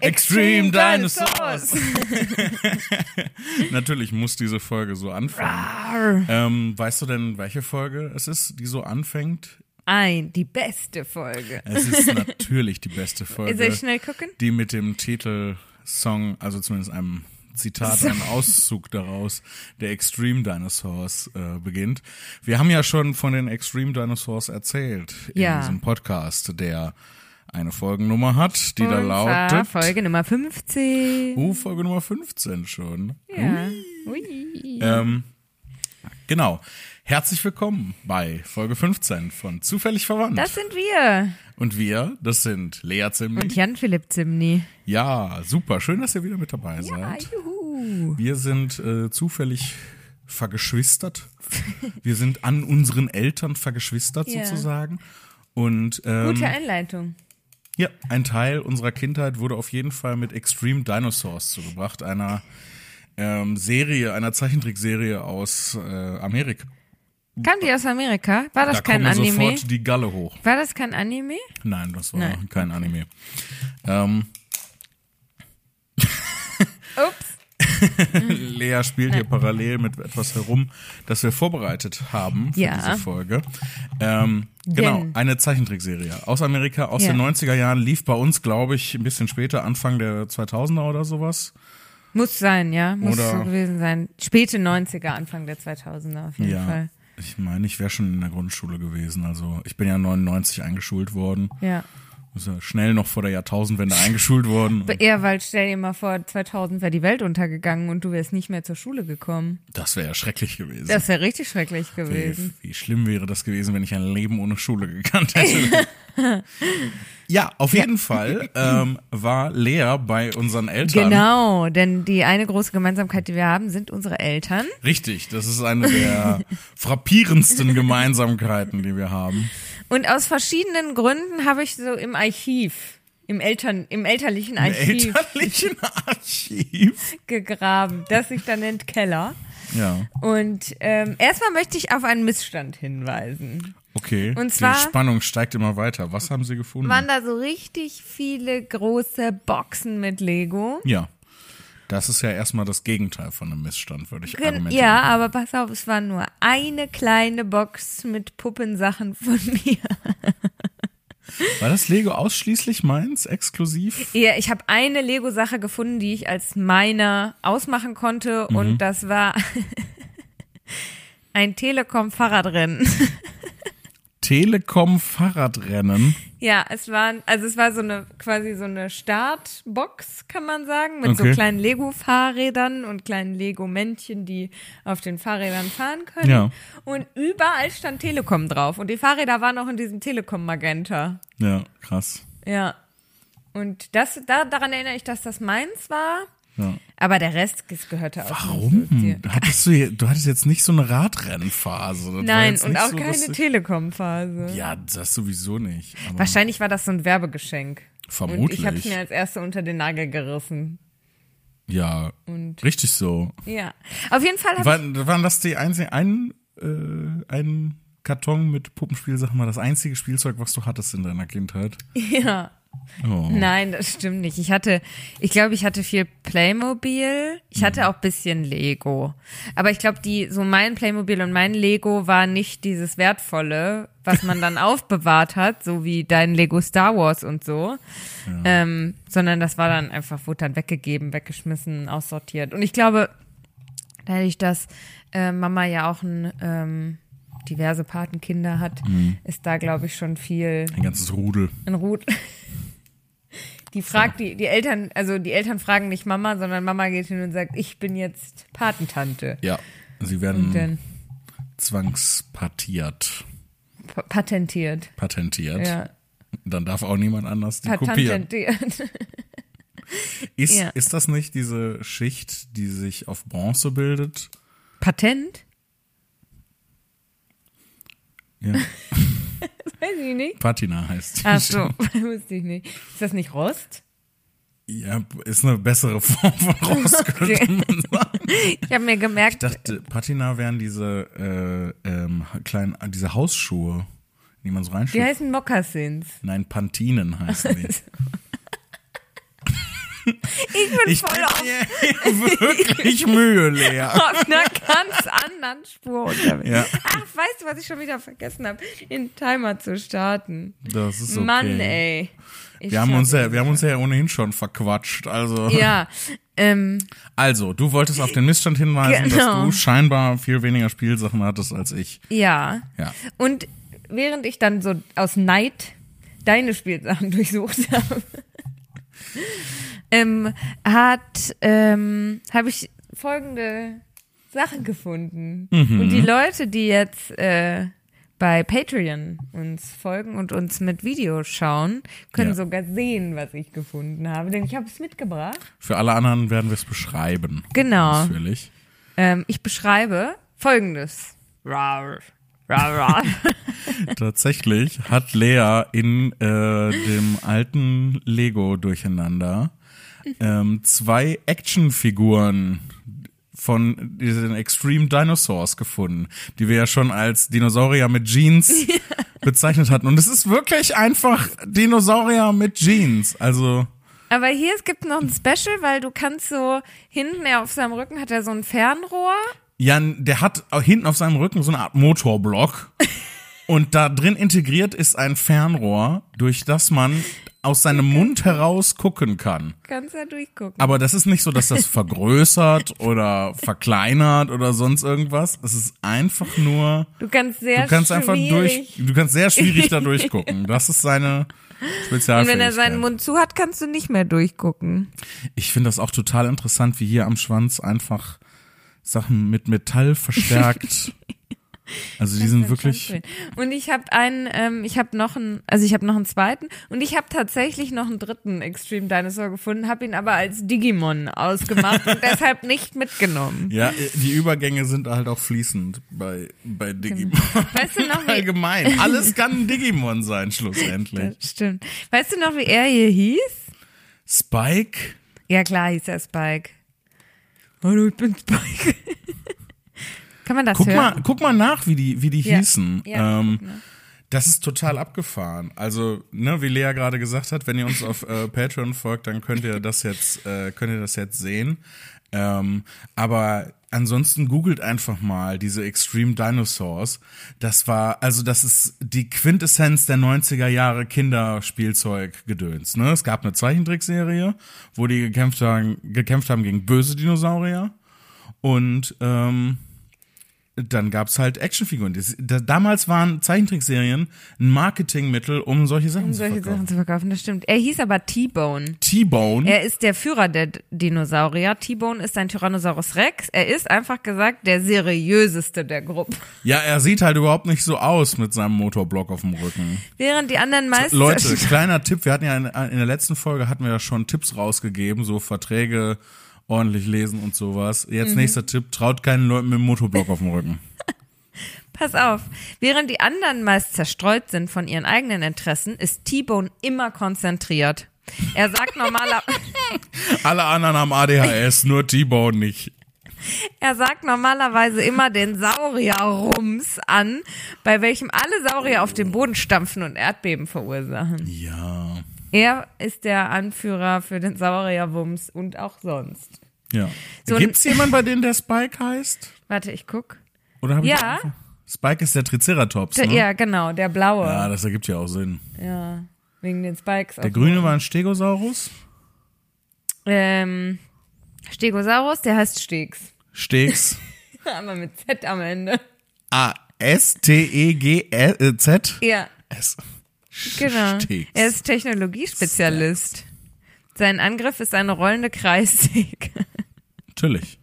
Extreme, Extreme, Extreme Dinosaurs. Natürlich muss diese Folge so anfangen. Ähm, weißt du denn, welche Folge es ist, die so anfängt? Ein, die beste Folge. Es ist natürlich die beste Folge. Soll ich schnell gucken? Die mit dem Titelsong, also zumindest einem Zitat, einem Auszug daraus, der Extreme Dinosaurs äh, beginnt. Wir haben ja schon von den Extreme Dinosaurs erzählt in Ja. diesem Podcast, der eine Folgennummer hat, die da Und zwar lautet. Folge Nummer 15. Oh, Folge Nummer 15 schon. Ja. Ui. Ähm, genau. Herzlich willkommen bei Folge 15 von Zufällig Verwandt. Das sind wir. Und wir, das sind Lea Zimni. Und Jan-Philipp Zimni. Ja, super. Schön, dass ihr wieder mit dabei Ja, seid. juhu. Wir sind äh, zufällig vergeschwistert. Wir sind an unseren Eltern vergeschwistert Ja. sozusagen. Und ähm, Gute Einleitung. Ja, ein Teil unserer Kindheit wurde auf jeden Fall mit Extreme Dinosaurs zugebracht, einer ähm, Serie, einer Zeichentrickserie aus äh, Amerika. Kam die aus Amerika? War das da kein Anime? sofort die Galle hoch. War das kein Anime? Nein, das war Nein. kein Anime. Ähm, Ups. Lea spielt hier parallel mit etwas herum, das wir vorbereitet haben für Ja. diese Folge. Ähm, genau, eine Zeichentrickserie aus Amerika, aus Ja. den 90er Jahren, lief bei uns, glaube ich, ein bisschen später, Anfang der 2000er oder sowas. Muss sein, ja. Muss Oder- so gewesen sein. Späte 90er, Anfang der 2000er auf jeden ja. Fall. Ich meine, ich wäre schon in der Grundschule gewesen. Also ich bin ja 99 eingeschult worden. Ja. Ist ja schnell noch vor der Jahrtausendwende eingeschult worden. Ja, weil stell dir mal vor, 2000 wäre die Welt untergegangen und du wärst nicht mehr zur Schule gekommen. Das wäre ja schrecklich gewesen. Das wäre richtig schrecklich gewesen. Wie, wie schlimm wäre das gewesen, wenn ich ein Leben ohne Schule gekannt hätte. ja, auf jeden Fall ähm, war Lea bei unseren Eltern. Genau, denn die eine große Gemeinsamkeit, die wir haben, sind unsere Eltern. Richtig, das ist eine der frappierendsten Gemeinsamkeiten, die wir haben. Und aus verschiedenen Gründen habe ich so im Archiv, im Eltern, im elterlichen Archiv Elterlichen Archiv. gegraben, das sich dann nennt Keller. Ja, Und ähm, erstmal möchte ich auf einen Missstand hinweisen. okay. Und zwar- Die Spannung steigt immer weiter. Was haben Sie gefunden? Waren da so richtig viele große Boxen mit Lego? ja. Das ist ja erstmal das Gegenteil von einem Missstand, würde ich Gen- argumentieren. Ja, aber pass auf, es war nur eine kleine Box mit Puppensachen von mir. War das Lego ausschließlich meins, exklusiv? Ja, ich habe eine Lego-Sache gefunden, die ich als meiner ausmachen konnte und das war ein Telekom-Fahrradrennen. Telekom Fahrradrennen. Ja, es waren, also es war so eine quasi so eine Startbox, kann man sagen, mit Okay. so kleinen Lego-Fahrrädern und kleinen Lego-Männchen, die auf den Fahrrädern fahren können. Ja. Und überall stand Telekom drauf. Und die Fahrräder waren auch in diesem Telekom-Magenta. Ja, krass. Ja. Und das, da, daran erinnere ich, dass das meins war. Ja. Aber der Rest gehörte auch Warum? nicht so. Hattest du, du hattest jetzt nicht so eine Radrennphase. Das Nein, und auch so, keine ich- Telekom-Phase. Ja, das sowieso nicht. Wahrscheinlich war das so ein Werbegeschenk. Vermutlich. Und ich habe es mir als erste unter den Nagel gerissen. Ja, Und- richtig so. Ja. Auf jeden Fall War, waren das die einzigen, ein, äh, ein Karton mit Puppenspielsachen war das einzige Spielzeug, was du hattest in deiner Kindheit? ich. Ja. Oh. Nein, das stimmt nicht. Ich hatte, ich glaube, ich hatte viel Playmobil. Ich hatte auch bisschen Lego. Aber ich glaube, die, so mein Playmobil und mein Lego war nicht dieses Wertvolle, was man dann aufbewahrt hat, so wie dein Lego Star Wars und so. Ähm, sondern das war dann einfach, wurde dann weggegeben, weggeschmissen, aussortiert. Und ich glaube, dadurch, dass äh, Mama ja auch ein, ähm, diverse Patenkinder hat, ist da, glaube ich, schon viel Ein ganzes Rudel. ein Ruth. Die fragt die, die Eltern, also die Eltern fragen nicht Mama, sondern Mama geht hin und sagt, ich bin jetzt Patentante. Ja, sie werden dann zwangspartiert, pa- patentiert. patentiert. Ja, Dann darf auch niemand anders die kopieren. patentiert. Ist, Ja. ist das nicht diese Schicht, die sich auf Bronze bildet? Patent? Ja. Weiß ich nicht. Patina heißt die. Ach so, wusste ich nicht. Ist das nicht Rost? Ja, ist eine bessere Form von Rost, könnte man sagen. Ich habe mir gemerkt, Ich dachte, Patina wären diese äh, ähm, kleinen, diese Hausschuhe, die man so die reinschiebt. heißen Mokassins. Nein, Pantinen heißen die. Ich bin Ich voll auf, wirklich Mühe, Lea. auf einer ganz anderen Spur unterwegs. Ja. Ach, weißt du, was ich schon wieder vergessen habe? Den Timer zu starten. Das ist okay. Mann, ey. Ich Wir haben uns ja, wir haben uns ja ohnehin schon verquatscht. Also, Ja, ähm, also du wolltest auf den Missstand hinweisen, dass Genau. du scheinbar viel weniger Spielsachen hattest als ich. ja. Ja. Und während ich dann so aus Neid deine Spielsachen durchsucht habe, ähm, hat, ähm, habe ich folgende Sachen gefunden. Mhm. Und die Leute, die jetzt äh, bei Patreon uns folgen und uns mit Videos schauen, können Ja. sogar sehen, was ich gefunden habe, denn ich habe es mitgebracht. Für alle anderen werden wir es beschreiben. Genau. Natürlich. Ähm, ich beschreibe folgendes. Rar. Tatsächlich hat Lea in äh, dem alten Lego Durcheinander ähm, zwei Actionfiguren von diesen Extreme Dinosaurs gefunden, die wir ja schon als Dinosaurier mit Jeans bezeichnet hatten. Und es ist wirklich einfach Dinosaurier mit Jeans. Also Aber hier, es gibt noch ein Special, weil du kannst so, hinten er auf seinem Rücken hat er so ein Fernrohr. Jan, der hat hinten auf seinem Rücken so eine Art Motorblock. Und da drin integriert ist ein Fernrohr, durch das man aus seinem Mund heraus gucken kann. Kannst da durchgucken. Aber das ist nicht so, dass das vergrößert oder verkleinert oder sonst irgendwas. Es ist einfach nur, Du kannst sehr du kannst einfach durch, schwierig. du kannst sehr schwierig da durchgucken. Das ist seine Und Spezialfähigkeit. wenn er seinen Mund zu hat, kannst du nicht mehr durchgucken. Ich finde das auch total interessant, wie hier am Schwanz einfach Sachen mit Metall verstärkt. Also die sind Das wirklich. Und ich habe einen, ähm, ich habe noch einen, also ich habe noch einen zweiten und ich habe tatsächlich noch einen dritten Extreme Dinosaur gefunden, habe ihn aber als Digimon ausgemacht und deshalb nicht mitgenommen. ja, die Übergänge sind halt auch fließend bei, bei Digimon. Weißt du noch, wie, Allgemein. Alles kann ein Digimon sein, schlussendlich. das stimmt. Weißt du noch, wie er hier hieß? Spike? Ja, klar hieß er Spike. Hallo, ich bin Spike. Kann man das Guck hören? mal, guck mal nach, wie die, wie die Ja. hießen. Ja, ähm, das ist total abgefahren. Also, ne, wie Lea gerade gesagt hat, wenn ihr uns auf äh, Patreon folgt, dann könnt ihr das jetzt, äh, könnt ihr das jetzt sehen. Ähm, aber ansonsten googelt einfach mal diese Extreme Dinosaurs. Das war, also das ist die Quintessenz der 90er Jahre Kinderspielzeug-Gedöns. Ne? Es gab eine Zeichentrickserie, wo die gekämpft haben, gekämpft haben gegen böse Dinosaurier. Und ähm, dann gab's halt Actionfiguren. Damals waren Zeichentrickserien ein Marketingmittel, um solche Sachen um zu solche verkaufen. Sachen zu verkaufen, das stimmt. Er hieß aber T-Bone. T-Bone. Er ist der Führer der Dinosaurier. T-Bone ist ein Tyrannosaurus Rex. Er ist einfach gesagt der seriöseste der Gruppe. Ja, er sieht halt überhaupt nicht so aus mit seinem Motorblock auf dem Rücken. Während die anderen meist Leute, kleiner Tipp, wir hatten ja in, in der letzten Folge hatten wir ja schon Tipps rausgegeben, so Verträge ordentlich lesen und sowas. Jetzt Mhm. nächster Tipp, traut keinen Leuten mit dem Motorblock auf dem Rücken. Pass auf. Während die anderen meist zerstreut sind von ihren eigenen Interessen, ist T-Bone immer konzentriert. Er sagt normaler Alle anderen haben ADHS, nur T-Bone nicht. er sagt normalerweise immer den Saurierrums an, bei welchem alle Saurier auf den Boden stampfen und Erdbeben verursachen. Ja. Er ist der Anführer für den Saurierwumms und auch sonst. Ja. So ein- Gibt's jemanden, bei dem der Spike heißt? Warte, ich guck. Oder hab ich Ja. einfach- Spike ist der Triceratops, Der, ne? Ja, genau, der blaue. Ja, Ja, das ergibt ja auch Sinn. wegen den Spikes. Der grüne war ein Stegosaurus. Ähm, Stegosaurus, der heißt Stegs. Stegs. Aber mit Z am Ende. A S T E G E Z Ja, S. genau. Er ist Technologiespezialist. Sein Angriff ist eine rollende Kreissäge. Natürlich.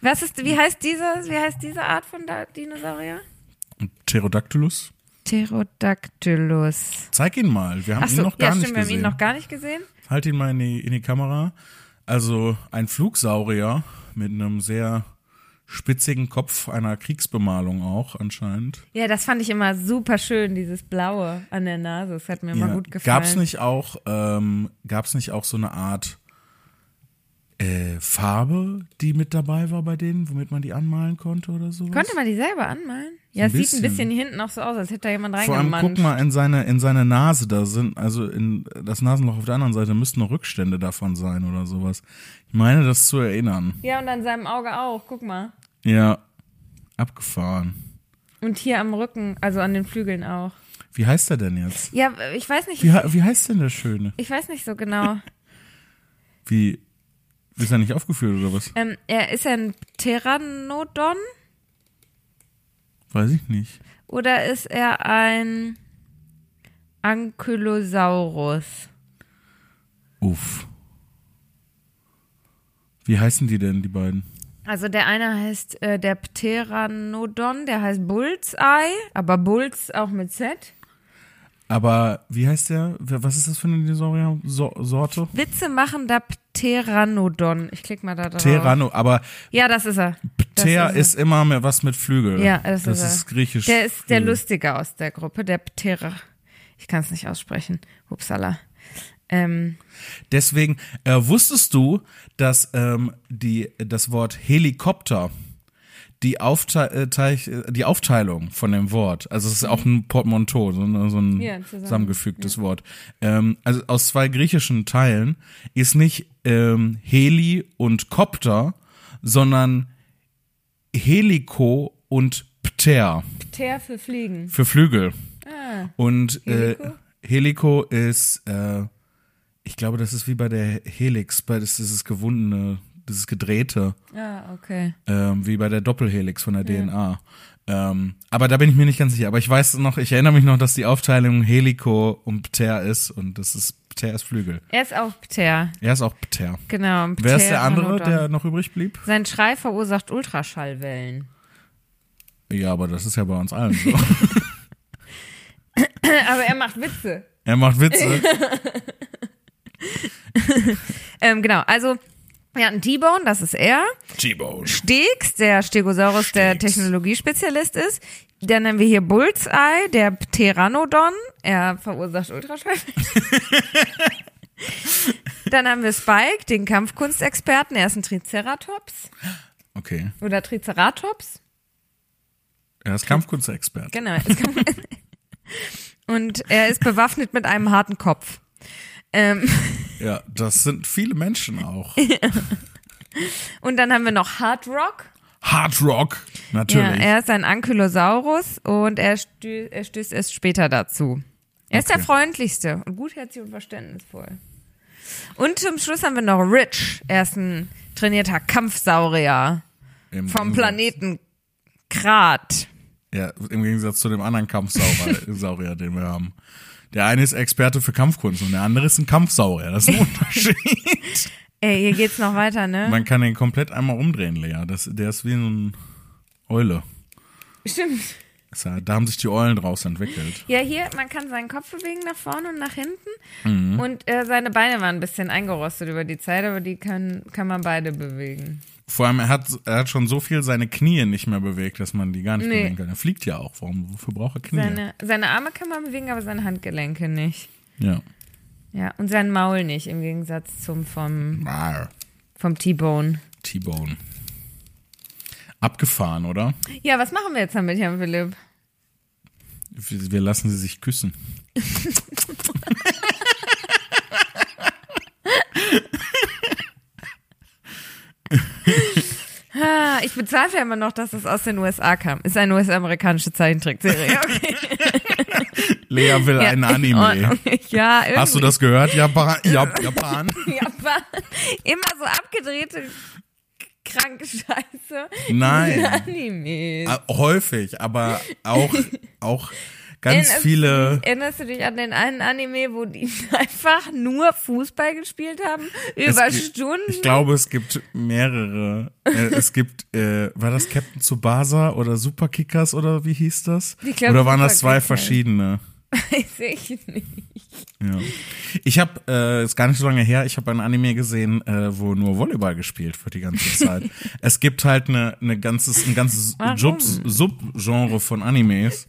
Was ist, wie heißt diese, wie heißt diese Art von Dinosaurier? Pterodactylus. Pterodactylus. Zeig ihn mal. Wir haben Ach ihn so, noch ja, gar stimmt, nicht wir haben ihn gesehen. noch gar nicht gesehen. halt ihn mal in die, in die Kamera. Also ein Flugsaurier mit einem sehr spitzigen Kopf, einer Kriegsbemalung auch anscheinend. Ja, das fand ich immer super schön, dieses Blaue an der Nase. Das hat mir immer gut gefallen. Gab's nicht auch, ähm, gab's nicht auch so eine Art äh, Farbe, die mit dabei war bei denen, womit man die anmalen konnte oder sowas? Konnte man die selber anmalen? Ja, es sieht ein bisschen hinten auch so aus, als hätte da jemand Vor allem guck mal in seine, in seine Nase, da sind, also in das Nasenloch auf der anderen Seite müssten noch Rückstände davon sein oder sowas. Ich meine, das zu erinnern. Ja, und an seinem Auge auch, guck mal. Ja, abgefahren. Und hier am Rücken, also an den Flügeln auch. Wie heißt er denn jetzt? Ja, ich weiß nicht, Wie, wie heißt denn der Schöne? ich weiß nicht so genau. Wie, ist er nicht aufgeführt oder was? ähm, er ist er ein Pteranodon Weiß ich nicht. oder ist er ein Ankylosaurus? Uff. Wie heißen die denn, die beiden? Also der eine heißt äh, der Pteranodon, der heißt Bullseye, aber Bulls auch mit Z. Aber wie heißt der? Was ist das für eine Dinosaurier-Sorte? Witze machender Pteranodon. Ich klicke mal da drauf. Pterano, aber Ja, das ist er. Pter er. ist immer mehr was mit Flügel. Ja, das, das ist er. ist griechisch. Der ist der. Lustige aus der Gruppe, der Ptera. Ich kann es nicht aussprechen. Upsala. Ähm, Deswegen äh, wusstest du, dass ähm, die das Wort Helikopter die, Aufte äh, die Aufteilung von dem Wort, also es ist auch ein Portmanteau, so, ein- so ein Ja, zusammen. zusammengefügtes Wort. Ähm, also aus zwei griechischen Teilen ist nicht ähm, Heli und Kopter, sondern Heliko und Pter Pter für Fliegen. für Flügel. Ah, Und Helico? Äh, Helico ist, äh, ich glaube, das ist wie bei der Helix, bei das ist das gewundene, dieses gedrehte, ah okay. ähm, wie bei der Doppelhelix von der DNA. Ähm, aber da bin ich mir nicht ganz sicher. Aber ich weiß noch, ich erinnere mich noch, dass die Aufteilung Helico und Pter ist und das ist Pter ist Flügel. Er ist auch Pter. Er ist auch Pter. Genau. ein Wer ist der andere, Pteranodon. der noch übrig blieb? Sein Schrei verursacht Ultraschallwellen. Ja, aber das ist ja bei uns allen so. Aber er macht Witze. er macht Witze. Ähm, genau, also wir hatten T-Bone, das ist er. T-Bone. Steaks, der Stegosaurus, der Steaks. Technologiespezialist ist. Dann haben wir hier Bullseye, der Pteranodon. Er verursacht Ultraschallwellen. Dann haben wir Spike, den Kampfkunstexperten. Er ist ein Triceratops. Okay. Oder Triceratops. Er ist Kampfkunstexperte. Genau. er ist Kampf- Und er ist bewaffnet mit einem harten Kopf. Ähm, Ja, das sind viele Menschen auch. und dann haben wir noch Hard Rock. Hard Rock, Ja, natürlich. er ist ein Ankylosaurus und er, stö er stößt erst später dazu. Er ist der Okay. freundlichste und gutherzig und verständnisvoll. Und zum Schluss haben wir noch Rich. Er ist ein trainierter Kampfsaurier Im vom Gegensatz- Planeten Krat. Ja, im Gegensatz zu dem anderen Kampfsaurier, Saurier, den wir haben. Der eine ist Experte für Kampfkunst und der andere ist ein Kampfsaurier. Das ist ein Unterschied. Ey, hier geht's noch weiter, ne? Man kann den komplett einmal umdrehen, Lea. Das, der ist wie so ein Eule. Stimmt. Da haben sich die Eulen draus entwickelt. Ja, hier, man kann seinen Kopf bewegen nach vorne und nach hinten. Mhm. Und äh, seine Beine waren ein bisschen eingerostet über die Zeit, aber die kann, kann man beide bewegen. Vor allem, er hat, er hat schon so viel seine Knie nicht mehr bewegt, dass man die gar nicht Nee. bewegen kann. Er fliegt ja auch. Warum, wofür braucht er Knie? Seine, seine Arme kann man bewegen, aber seine Handgelenke nicht. Ja. Ja, und sein Maul nicht, im Gegensatz zum vom, Rar. vom T-Bone. T-Bone. Abgefahren, oder? Ja, was machen wir jetzt damit, Jan Philipp? Wir, wir lassen sie sich küssen. Ah, ich bezweifle immer noch, dass es aus den USA kam. Ist eine US-amerikanische Zeichentrickserie. Okay. Lea will Ja, einen in Anime. Ja, irgendwie. Hast du das gehört? Japan? Jap Japan? Japan. Immer so abgedrehte, kranke Scheiße. Nein. Animes. Ah, Häufig, aber auch, auch ganz Erinnerst- viele. Erinnerst du dich an den einen Anime, wo die einfach nur Fußball gespielt haben? Über Es Stunden? Ich glaube, es gibt mehrere. Äh, es gibt, äh, war das Captain Tsubasa oder Superkickers oder wie hieß das? Glaub, oder waren das zwei verschiedene? Weiß ich nicht. Ja. Ich habe, äh, ist gar nicht so lange her, ich habe ein Anime gesehen, äh, wo nur Volleyball gespielt wird die ganze Zeit. es gibt halt eine, eine ganzes, ein ganzes Subgenre von Animes.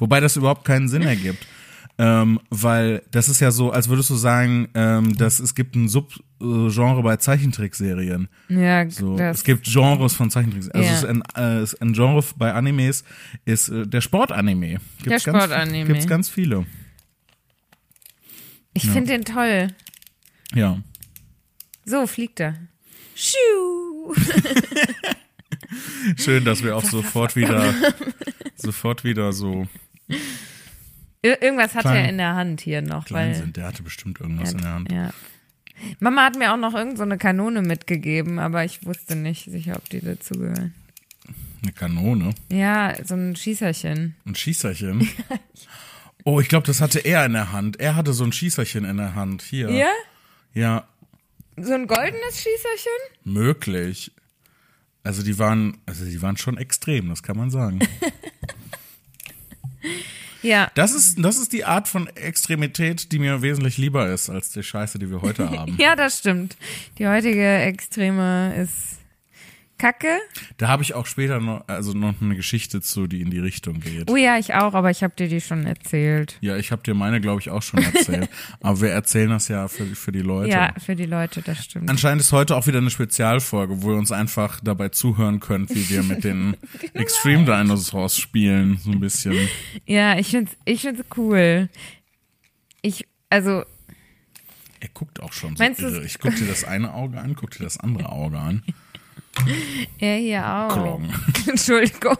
Wobei das überhaupt keinen Sinn ergibt. Ähm, weil das ist ja so, als würdest du sagen, ähm, dass es gibt ein Subgenre bei Zeichentrickserien. Ja, So, es gibt Genres von Zeichentrickserien. Also Ja. es ist ein, äh, es ein Genre bei Animes ist äh, der Sportanime. Gibt's Der Sportanime. Gibt's ganz viele. ich finde den toll. Ja. So fliegt er. Schiu. Schön, dass wir auch sofort wieder, sofort wieder so Ir irgendwas hat Klein- er in der Hand hier noch, klein weil sind. Der hatte bestimmt irgendwas in der Hand. ja. Mama hat mir auch noch irgend so eine Kanone mitgegeben, aber ich wusste nicht sicher, ob die dazugehören. Eine Kanone. Ja, so ein Schießerchen. Ein Schießerchen. Oh, ich glaube, das hatte er in der Hand. Er hatte so ein Schießerchen in der Hand. Hier. Ja? Ja, So ein goldenes Schießerchen? möglich. Also die waren, also die waren schon extrem, das kann man sagen. Ja. Das ist, das ist die Art von Extremität, die mir wesentlich lieber ist als die Scheiße, die wir heute haben. Ja, das stimmt. Die heutige Extreme ist Kacke. Da habe ich auch später noch, also noch eine Geschichte zu, die in die Richtung geht. Oh ja, ich auch, aber ich habe dir die schon erzählt. Ja, ich habe dir meine, glaube ich, auch schon erzählt. Aber wir erzählen das ja für, für die Leute. Ja, für die Leute, das stimmt. Anscheinend ist heute auch wieder eine Spezialfolge, wo ihr uns einfach dabei zuhören könnt, wie wir mit den Extreme Dinosaurs spielen, so ein bisschen. Ja, ich find's, ich find's cool. Ich, also, Er guckt auch schon so Meinst irre. Ich guck dir das eine Auge an, guck dir das andere Auge an. er hier auch. Klong. Entschuldigung.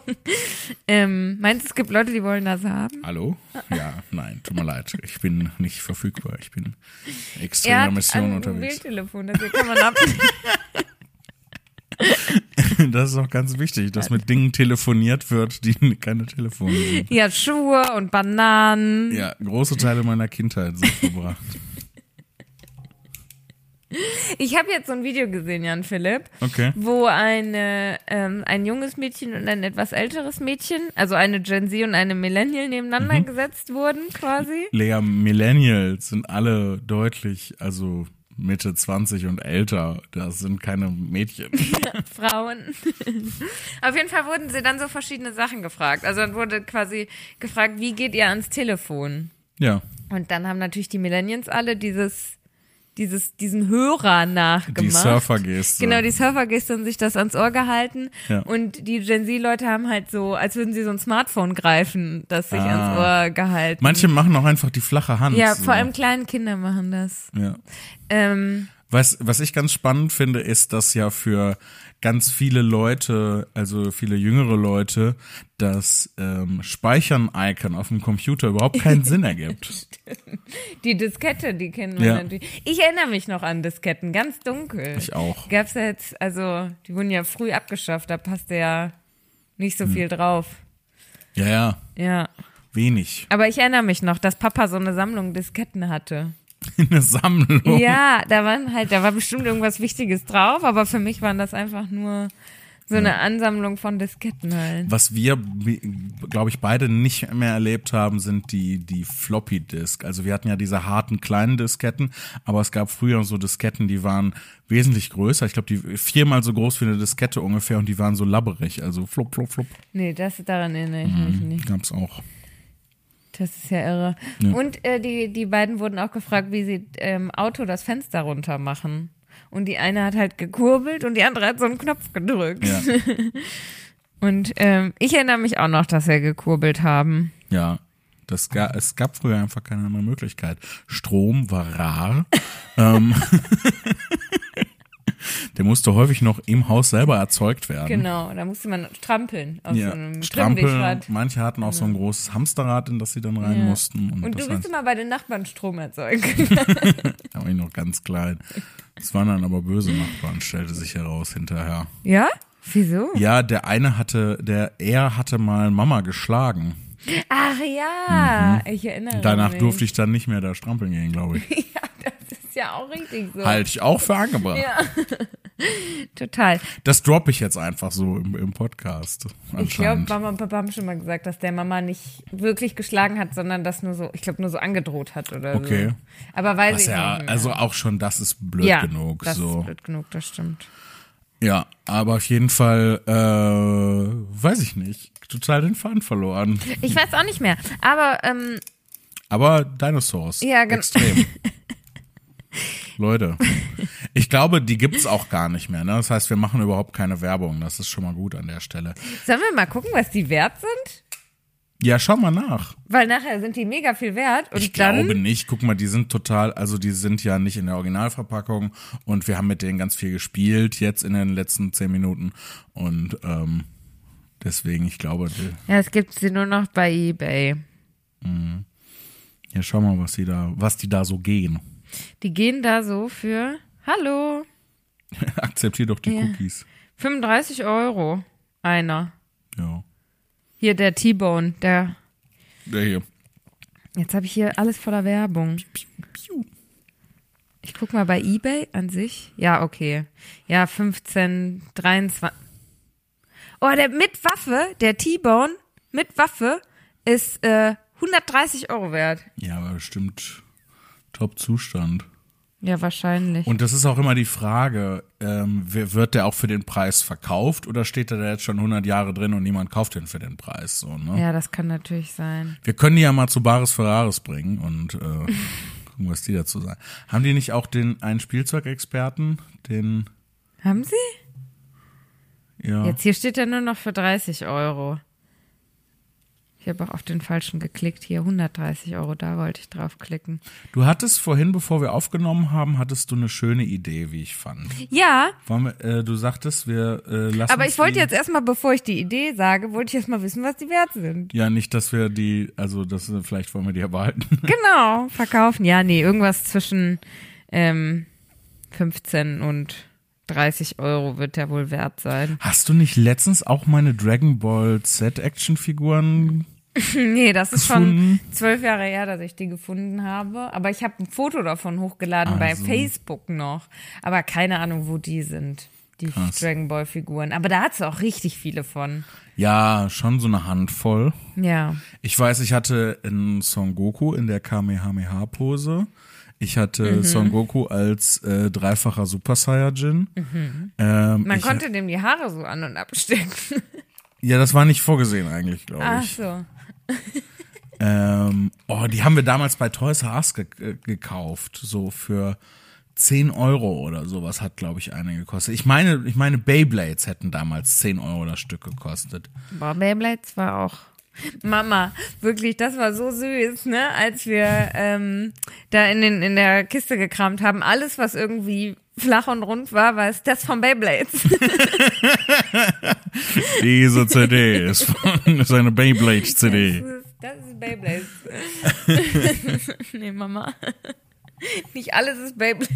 Ähm, meinst du, es gibt Leute, die wollen das haben? Hallo? Ja, nein, tut mir leid. Ich bin nicht verfügbar. Ich bin Er extremer hat Mission ein unterwegs. Mobiltelefon, das hier kann man ab. Das ist auch ganz wichtig, dass mit Dingen telefoniert wird, die keine Telefone sind. ja, Schuhe und Bananen. Ja, große Teile meiner Kindheit sind verbracht. Ich habe jetzt so ein Video gesehen, Jan Philipp, Okay. wo eine, ähm, ein junges Mädchen und ein etwas älteres Mädchen, also eine Gen Z und eine Millennial nebeneinander Mhm. gesetzt wurden, quasi. Lea, Millennials sind alle deutlich, also Mitte 20 und älter. Das sind keine Mädchen. Frauen. Auf jeden Fall wurden sie dann so verschiedene Sachen gefragt. Also dann wurde quasi gefragt, wie geht ihr ans Telefon? Ja, Und dann haben natürlich die Millennials alle dieses, dieses, diesen Hörer nachgemacht. die Surfergeste. Genau, die Surfergeste und sich das ans Ohr gehalten. Ja. Und die Gen Z-Leute haben halt so, als würden sie so ein Smartphone greifen, das sich Ah. ans Ohr gehalten. Manche machen auch einfach die flache Hand. ja, so. vor allem kleine Kinder machen das. Ja. Ähm, Was, was ich ganz spannend finde, ist, dass ja für ganz viele Leute, also viele jüngere Leute, das ähm, Speichern-Icon auf dem Computer überhaupt keinen Sinn ergibt. die Diskette, die kennen wir Ja. natürlich. Ich erinnere mich noch an Disketten, ganz dunkel. Ich auch. Gab's ja jetzt, also, die wurden ja früh abgeschafft, da passte ja nicht Hm. so viel drauf. Ja, ja, Ja. wenig. Aber ich erinnere mich noch, dass Papa so eine Sammlung Disketten hatte. Eine Sammlung. Ja, da waren halt, da war bestimmt irgendwas Wichtiges drauf, aber für mich waren das einfach nur so eine Ansammlung von Disketten halt. Was wir, glaube ich, beide nicht mehr erlebt haben, sind die, die Floppy Disk. Also wir hatten ja diese harten kleinen Disketten, aber es gab früher so Disketten, die waren wesentlich größer. Ich glaube, die viermal so groß wie eine Diskette ungefähr und die waren so labberig. Also flop, flop, flop. Nee, das daran erinnere ich mich nicht. Gab's auch. Das ist ja irre. Ja. Und äh, die, die beiden wurden auch gefragt, wie sie im Auto das Fenster runter machen. Und die eine hat halt gekurbelt und die andere hat so einen Knopf gedrückt. Ja. Und ähm, ich erinnere mich auch noch, dass wir gekurbelt haben. Ja. Das ga, es gab früher einfach keine andere Möglichkeit. Strom war rar. ähm, der musste häufig noch im Haus selber erzeugt werden. Genau, da musste man strampeln auf so Ja, einem Strampeln. Manche hatten auch so ein großes Hamsterrad, in das sie dann rein Ja. mussten. Und, Und du bist immer bei den Nachbarn Strom erzeugen. da war ich noch ganz klein. Das waren dann aber böse Nachbarn, stellte sich heraus hinterher. ja? Wieso? Ja, der eine hatte, der, er hatte mal Mama geschlagen. Ach ja, ich erinnere Danach mich. durfte ich dann nicht mehr da strampeln gehen, glaube ich. Ja, ist ja auch richtig so. Halte ich auch für angebracht. Ja. Total. Das droppe ich jetzt einfach so im, im Podcast. Ich glaube. Mama und Papa haben schon mal gesagt, dass der Mama nicht wirklich geschlagen hat, sondern das nur so, ich glaube, nur so angedroht hat oder Okay. so. Aber weiß Was ich ja, also auch schon das ist blöd ja, genug. das so. ist blöd genug, das stimmt. Ja, aber auf jeden Fall, äh, weiß ich nicht, total den Faden verloren. Ich weiß auch nicht mehr. Aber ähm, Aber Dinosaurs. Ja, genau. Extrem. Leute, ich glaube, die gibt's auch gar nicht mehr. Ne? Das heißt, wir machen überhaupt keine Werbung. Das ist schon mal gut an der Stelle. Sollen wir mal gucken, was die wert sind? Ja, schau mal nach. Weil nachher sind die mega viel wert. Und Ich glaube nicht. Guck mal, die sind total, also die sind ja nicht in der Originalverpackung und wir haben mit denen ganz viel gespielt jetzt in den letzten zehn Minuten und ähm, deswegen, ich glaube, Ja, es gibt sie nur noch bei eBay. ja, schau mal, was die da, was die da so gehen. Die gehen da so für, hallo, Akzeptier doch die Ja. Cookies. 35 Euro. Einer. Ja. Hier der T-Bone, der. Der hier. Jetzt habe ich hier alles voller Werbung. Ich guck mal bei eBay an sich. Ja, okay. Ja, 15, 23. Oh, der mit Waffe, der T-Bone mit Waffe ist äh, 130 Euro wert. Ja, aber bestimmt Top-Zustand. Ja, wahrscheinlich. Und das ist auch immer die Frage, ähm, wird der auch für den Preis verkauft oder steht der da jetzt schon 100 Jahre drin und niemand kauft den für den Preis? So, ne? ja, das kann natürlich sein. Wir können die ja mal zu Baris Ferraris bringen und äh, gucken, was die dazu sagen. Haben die nicht auch den einen Spielzeugexperten, den Haben Sie? ja Jetzt hier steht er nur noch für 30 Euro. Ich habe auch auf den falschen geklickt. Hier 130 Euro, da wollte ich draufklicken. Du hattest vorhin, bevor wir aufgenommen haben, hattest du eine schöne Idee, wie ich fand. Ja, wir, äh, du sagtest, wir äh, lassen aber ich wollte jetzt erstmal, bevor ich die Idee sage, wollte ich erst mal wissen, was die wert sind. ja nicht, dass wir die, also das äh, vielleicht wollen wir die erhalten. Genau, verkaufen. Ja, nee, irgendwas zwischen ähm, 15 und 30 Euro wird der wohl wert sein. Hast du nicht letztens auch meine Dragon Ball Z Actionfiguren? Nee, das ist Gefunden? schon zwölf Jahre her, dass ich die gefunden habe. Aber ich habe ein Foto davon hochgeladen bei Also. Facebook noch. Aber keine Ahnung, wo die sind, die Krass. Dragon Ball Figuren. Aber da hat's auch richtig viele von. Ja, schon so eine Handvoll. Ja. Ich weiß, ich hatte in Son Goku in der Kamehameha-Pose. Ich hatte Mhm. Son Goku als äh, dreifacher Super Saiyajin. Ähm, Mhm. Man ich, konnte dem die Haare so an und abstecken. Ja, das war nicht vorgesehen eigentlich, glaube Ach ich. so. Ähm, oh, die haben wir damals bei Toys R Us ge äh, gekauft, so für 10 Euro oder sowas hat, glaube ich, eine gekostet. Ich meine, ich meine, Beyblades hätten damals 10 Euro das Stück gekostet. Boah, Beyblades war auch. Mama, wirklich, das war so süß, ne? Als wir ähm, da in, den, in der Kiste gekramt haben. Alles, was irgendwie flach und rund war, war es das von Beyblades. Diese CD ist, von, ist eine Beyblade-CD. Das ist Beyblades. nee, Mama. Nicht alles ist Beyblades.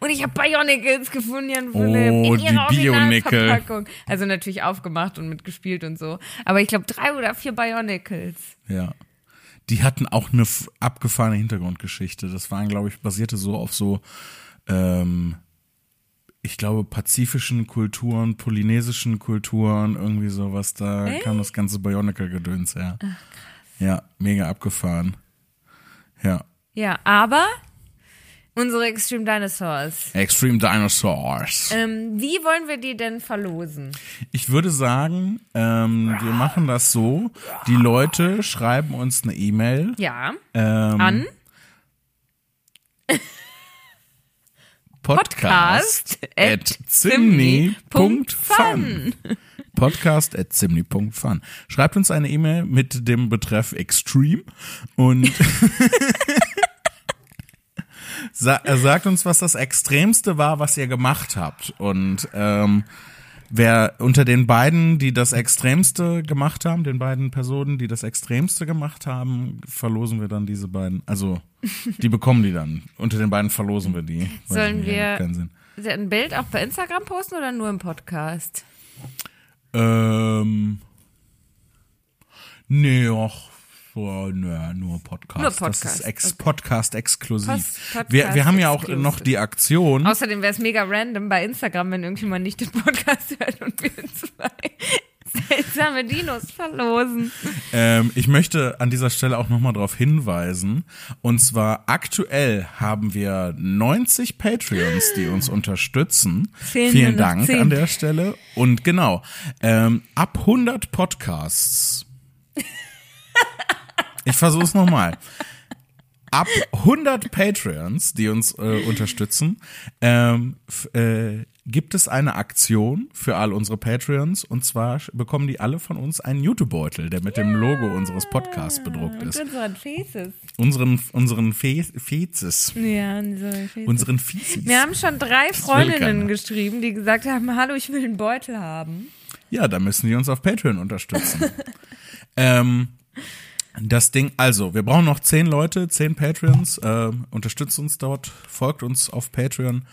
Und ich habe Bionicles gefunden, Jan Philipp, Oh, in ihrer die Bionicle. Also natürlich aufgemacht und mitgespielt und so. Aber ich glaube drei oder vier Bionicles. Ja. Die hatten auch eine abgefahrene Hintergrundgeschichte. Das waren, glaube ich, basierte so auf so, ähm, ich glaube, pazifischen Kulturen, polynesischen Kulturen, irgendwie sowas. Da kam das ganze Bionicle-Gedöns her. Ja, mega abgefahren. Ja. Ja, aber unsere Extreme Dinosaurs. Extreme Dinosaurs. Ähm, wie wollen wir die denn verlosen? Ich würde sagen, ähm, wir machen das so. Die Leute schreiben uns eine E-Mail. Ja, Ähm, an Podcast Podcast at zimni.fun. Podcast at zimni.fun. Schreibt uns eine E-Mail mit dem Betreff Extreme und sa äh, sagt uns, was das Extremste war, was ihr gemacht habt. Und ähm, wer unter den beiden, die das Extremste gemacht haben, den beiden Personen, die das Extremste gemacht haben, verlosen wir dann diese beiden. Also die bekommen die dann. Unter den beiden verlosen wir die. Sollen wir- ein Bild auch bei Instagram posten oder nur im Podcast? Ähm. Nee, ach, so, nö, nur Podcast. Nur Das Podcast, ist ex okay. Podcast exklusiv. Post- Podcast wir, wir haben ja auch noch die Aktion. Außerdem wäre es mega random bei Instagram, wenn irgendjemand nicht den Podcast hört und wir zwei seltsame Dinos verlosen. Ähm, ich möchte an dieser Stelle auch nochmal darauf hinweisen. Und zwar aktuell haben wir 90 Patreons, die uns unterstützen. Fehlen Vielen nur noch Dank 10. an der Stelle. Und genau, ähm, ab 100 Podcasts Ich versuch's nochmal. Ab 100 Patreons, die uns äh, unterstützen, ähm, äh, gibt es eine Aktion für all unsere Patreons und zwar bekommen die alle von uns einen YouTube-Beutel, der mit dem Logo unseres Podcasts bedruckt ist. unseren Faces. Unseren, unseren Fe Fezes. Ja, unsere Faces. Unseren Fizis. Wir haben schon drei Freundinnen geschrieben, die gesagt haben, hallo, ich will einen Beutel haben. Ja, da müssen die uns auf Patreon unterstützen. ähm, das Ding, also, wir brauchen noch zehn Leute, zehn Patreons. Äh, unterstützt uns dort, folgt uns auf Patreon,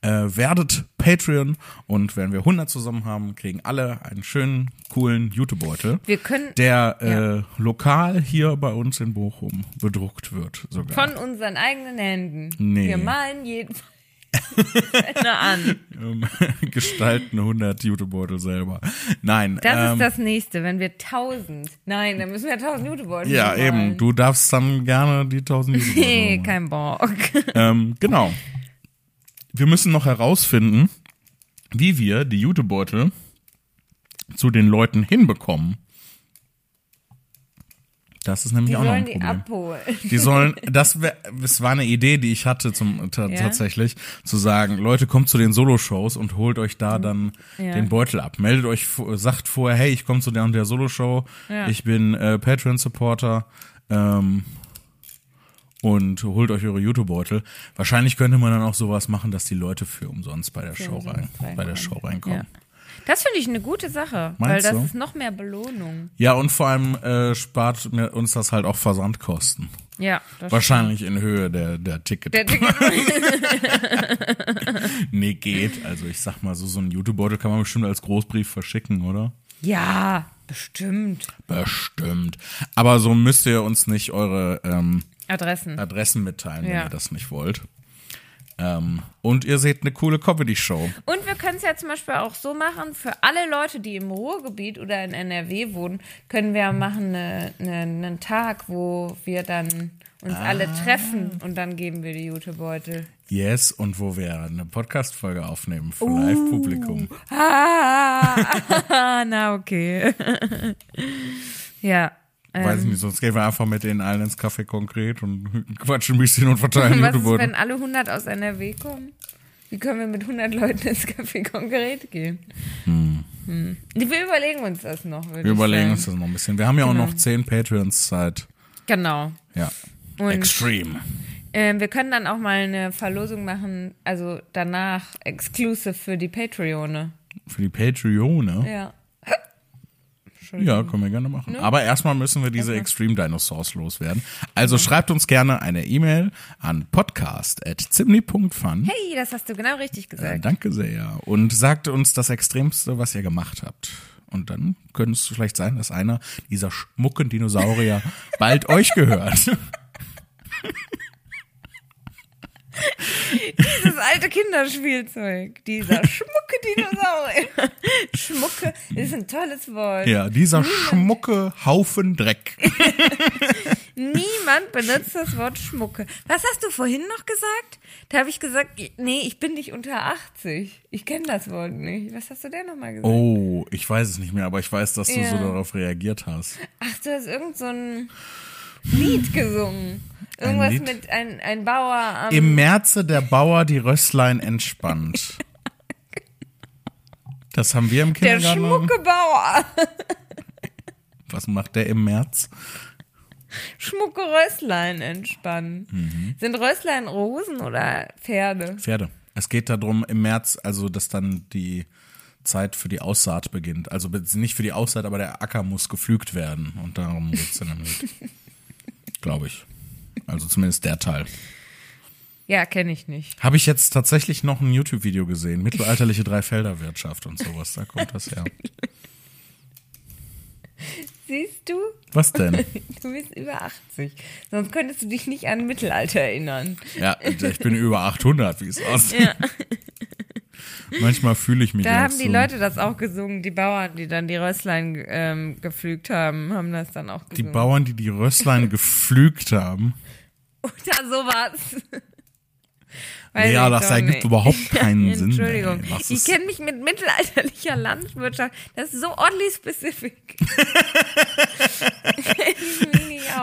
äh, werdet Patreon und wenn wir 100 zusammen haben, kriegen alle einen schönen, coolen YouTube-Beutel, Wir können der äh, Ja. lokal hier bei uns in Bochum bedruckt wird. Sogar. von unseren eigenen Händen. Nee. Wir malen jeden Spender an. ähm, gestalten 100 YouTube-Beutel selber. Nein. Das ähm, ist das nächste, wenn wir 1000. Nein, dann müssen wir 1000 YouTube-Beutel Ja, malen. eben. Du darfst dann gerne die 1000 YouTube-Beutel Nee, machen. kein Bock. Ähm, genau. Wir müssen noch herausfinden, wie wir die Jutebeutel zu den Leuten hinbekommen. Das ist nämlich Die auch noch ein sollen die Problem. abholen. Die sollen, das, wär, das war eine Idee, die ich hatte zum, ta- Ja? tatsächlich, zu sagen, Leute, kommt zu den Solo-Shows und holt euch da dann Mhm. Ja. den Beutel ab. Meldet euch, sagt vorher, hey, ich komme zu der und der Solo-Show, Ja. ich bin äh, Patreon-Supporter, ähm, und holt euch eure YouTube-Beutel. Wahrscheinlich könnte man dann auch sowas machen, dass die Leute für umsonst bei der Show rein, bei der. Show reinkommen. Das finde ich eine gute Sache, weil Meinst das du? ist noch mehr Belohnung. Ja, und vor allem äh, spart uns das halt auch Versandkosten. Ja, das Wahrscheinlich in Höhe der, der Ticket. Der Ticket nee, geht. Also ich sag mal so, so ein YouTube-Beutel kann man bestimmt als Großbrief verschicken, oder? ja, bestimmt. Bestimmt. Aber so müsst ihr uns nicht eure ähm, Adressen. Adressen mitteilen, wenn Ja. ihr das nicht wollt. Ähm, und ihr seht eine coole Comedy-Show. Und wir können es ja zum Beispiel auch so machen, für alle Leute, die im Ruhrgebiet oder in NRW wohnen, können wir machen eine, eine, einen Tag, wo wir dann uns alle Ah. treffen und dann geben wir die Jutebeutel. Yes, und wo wir eine Podcast-Folge aufnehmen für Uh. Live-Publikum. Ah, na okay. ja. Weiß ich Ähm, nicht, sonst gehen wir einfach mit denen allen ins Café konkret und quatschen ein bisschen und verteilen was ist, YouTube-Beutel. wenn alle 100 aus NRW kommen? Wie können wir mit 100 Leuten ins Café konkret gehen? Hm. Wir überlegen uns das noch. Wir überlegen sagen. uns das noch ein bisschen. Wir haben ja auch Genau. noch zehn Patreons seit, Genau. ja, Und Extreme. ähm, wir können dann auch mal eine Verlosung machen, also danach exclusive für die Patreone. Für die Patreone. Ja. Ja, können wir gerne machen. Aber erstmal müssen wir diese Extreme Dinosaurs loswerden. Also schreibt uns gerne eine E-Mail an podcast.zimni.fun. Hey, das hast du genau richtig Äh, gesagt. danke sehr. Und sagt uns das Extremste, was ihr gemacht habt. Und dann könnte es vielleicht sein, dass einer dieser schmucken Dinosaurier bald euch gehört. Dieses alte Kinderspielzeug. Dieser schmucke Dinosaurier. Schmucke ist ein tolles Wort. Ja, dieser schmucke Haufen Dreck. Niemand benutzt das Wort Schmucke. Was hast du vorhin noch gesagt? Da habe ich gesagt, nee, ich bin nicht unter 80. Ich kenne das Wort nicht. Was hast du denn nochmal gesagt? Oh, ich weiß es nicht mehr, aber ich weiß, dass du Ja. so darauf reagiert hast. Ach, du hast irgend so ein Lied gesungen. Irgendwas Lied? mit ein, ein Bauer am... Im Märze der Bauer die Rösslein entspannt. Das haben wir im der Kindergarten. schmucke Bauer. Was macht der im März? Schmucke Rösslein entspannen. Mhm. Sind Rösslein Rosen oder Pferde? Pferde. Es geht darum, im März, also dass dann die Zeit für die Aussaat beginnt. Also nicht für die Aussaat, aber der Acker muss gepflügt werden. Und darum geht's dann damit. Glaube ich. Also zumindest der Teil. Ja, kenne ich nicht. Habe ich jetzt tatsächlich noch ein YouTube-Video gesehen. Mittelalterliche Dreifelderwirtschaft und sowas. Da kommt das her. Siehst du? Was denn? Du bist über 80. Sonst könntest du dich nicht an Mittelalter erinnern. Ja, ich bin über 800, wie es aussieht. Ja. Manchmal fühle ich mich Da haben die so. Leute das auch gesungen. Die Bauern, die dann die Rösslein ähm, gepflügt haben, haben das dann auch Die gesungen. Bauern, die die Rösslein gepflügt haben. Oder sowas. Weiß ja, das ergibt nicht. überhaupt keinen Sinn. Entschuldigung. ey. Ich kenne mich mit mittelalterlicher Landwirtschaft. Das ist so oddly specific.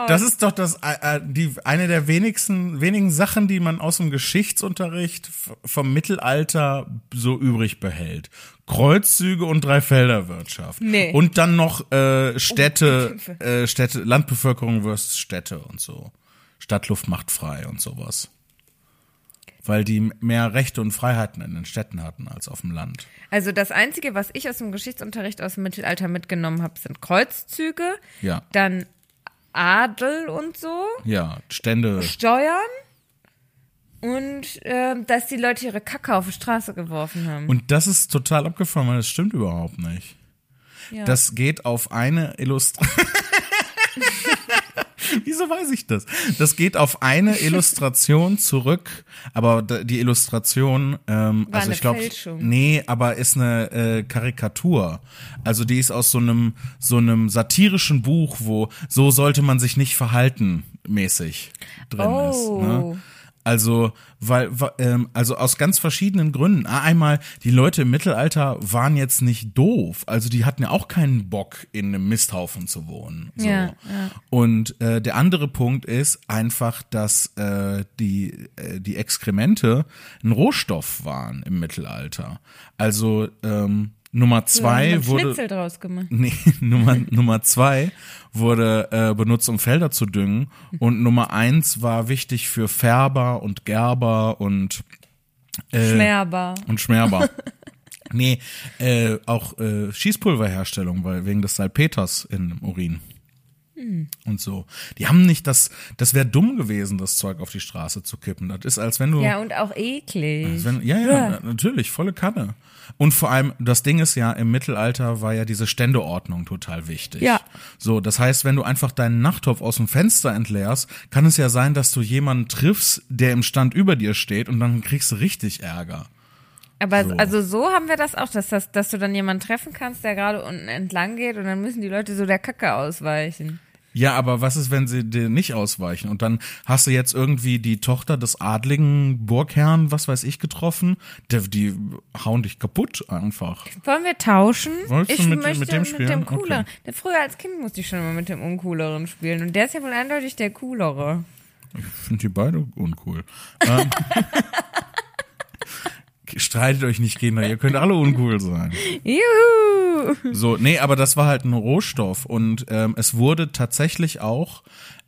Das ist doch das äh, äh, die eine der wenigsten wenigen Sachen, die man aus dem Geschichtsunterricht vom Mittelalter so übrig behält. Kreuzzüge und Dreifelderwirtschaft. Nee. Und dann noch äh, Städte, Hilfe. äh, Städte, Landbevölkerung versus Städte und so. Stadtluft macht frei und sowas. Weil die mehr Rechte und Freiheiten in den Städten hatten als auf dem Land. Also das Einzige, was ich aus dem Geschichtsunterricht aus dem Mittelalter mitgenommen habe, sind Kreuzzüge, Ja. dann Adel und so, Ja, Stände. Steuern und ähm, dass die Leute ihre Kacke auf die Straße geworfen haben. Und das ist total abgefahren, weil das stimmt überhaupt nicht. ja. Das geht auf eine Illustration. Wieso weiß ich das? Das geht auf eine Illustration zurück, aber die Illustration, ähm, War also ich glaube, nee, aber ist eine äh, Karikatur. Also die ist aus so einem so einem satirischen Buch, wo so sollte man sich nicht verhalten mäßig drin Oh. ist. Ne? Also, weil, ähm, also aus ganz verschiedenen Gründen. Ah, Einmal, die Leute im Mittelalter waren jetzt nicht doof. Also die hatten ja auch keinen Bock, in einem Misthaufen zu wohnen. So. Ja, ja. Und äh, der andere Punkt ist einfach, dass äh, die, äh, die Exkremente ein Rohstoff waren im Mittelalter. Also ähm, Nummer zwei haben wurde. Schnitzel draus gemacht. Nee, Nummer, Nummer zwei wurde äh, benutzt, um Felder zu düngen. Und Nummer eins war wichtig für Färber und Gerber und, äh, Schmerber. und Schmerber. nee, äh, auch äh, Schießpulverherstellung, weil wegen des Salpeters im Urin. Und so. Die haben nicht das, das wäre dumm gewesen, das Zeug auf die Straße zu kippen. Das ist, als wenn du. Ja, und auch eklig. Wenn, ja, ja, na- natürlich, volle Kanne. Und vor allem, das Ding ist ja, im Mittelalter war ja diese Ständeordnung total wichtig. Ja. So, das heißt, wenn du einfach deinen Nachttopf aus dem Fenster entleerst, kann es ja sein, dass du jemanden triffst, der im Stand über dir steht und dann kriegst du richtig Ärger. Aber So. also so haben wir das auch, dass, das, dass du dann jemanden treffen kannst, der gerade unten entlang geht und dann müssen die Leute so der Kacke ausweichen. Ja, aber was ist, wenn sie dir nicht ausweichen? Und dann hast du jetzt irgendwie die Tochter des adligen Burgherrn, was weiß ich, getroffen. Die, die hauen dich kaputt einfach. Wollen wir tauschen? Wolltest ich du mit- möchte mit dem mit dem cooleren. Okay. Früher als Kind musste ich schon immer mit dem uncooleren spielen und der ist ja wohl eindeutig der coolere. Ich finde die beide uncool. Ähm, Streitet euch nicht, Kinder, ihr könnt alle uncool sein. Juhu! So, nee, aber das war halt ein Rohstoff und ähm, es wurde tatsächlich auch,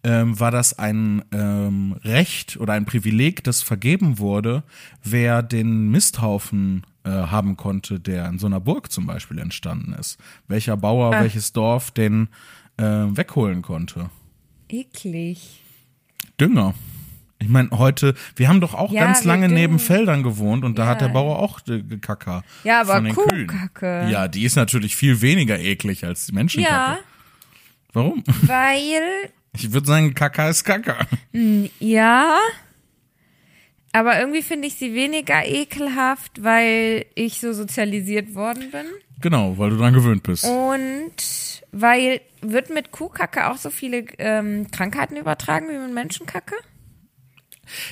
ähm, war das ein ähm, Recht oder ein Privileg, das vergeben wurde, wer den Misthaufen äh, haben konnte, der in so einer Burg zum Beispiel entstanden ist. Welcher Bauer, Ah. welches Dorf den äh, wegholen konnte. Eklig. Dünger. Ich meine, heute, wir haben doch auch Ja, ganz lange neben düngen. Feldern gewohnt und da Ja. hat der Bauer auch äh, Gekacke. Ja, aber. Kuhkacke. Ja, die ist natürlich viel weniger eklig als die Menschenkacke. Ja, Warum? weil, Ich würde sagen, Kacke ist Kacke. ja, aber irgendwie finde ich sie weniger ekelhaft, weil ich so sozialisiert worden bin. Genau, weil du dran gewöhnt bist. Und weil, wird mit Kuhkacke auch so viele ähm, Krankheiten übertragen wie mit Menschenkacke?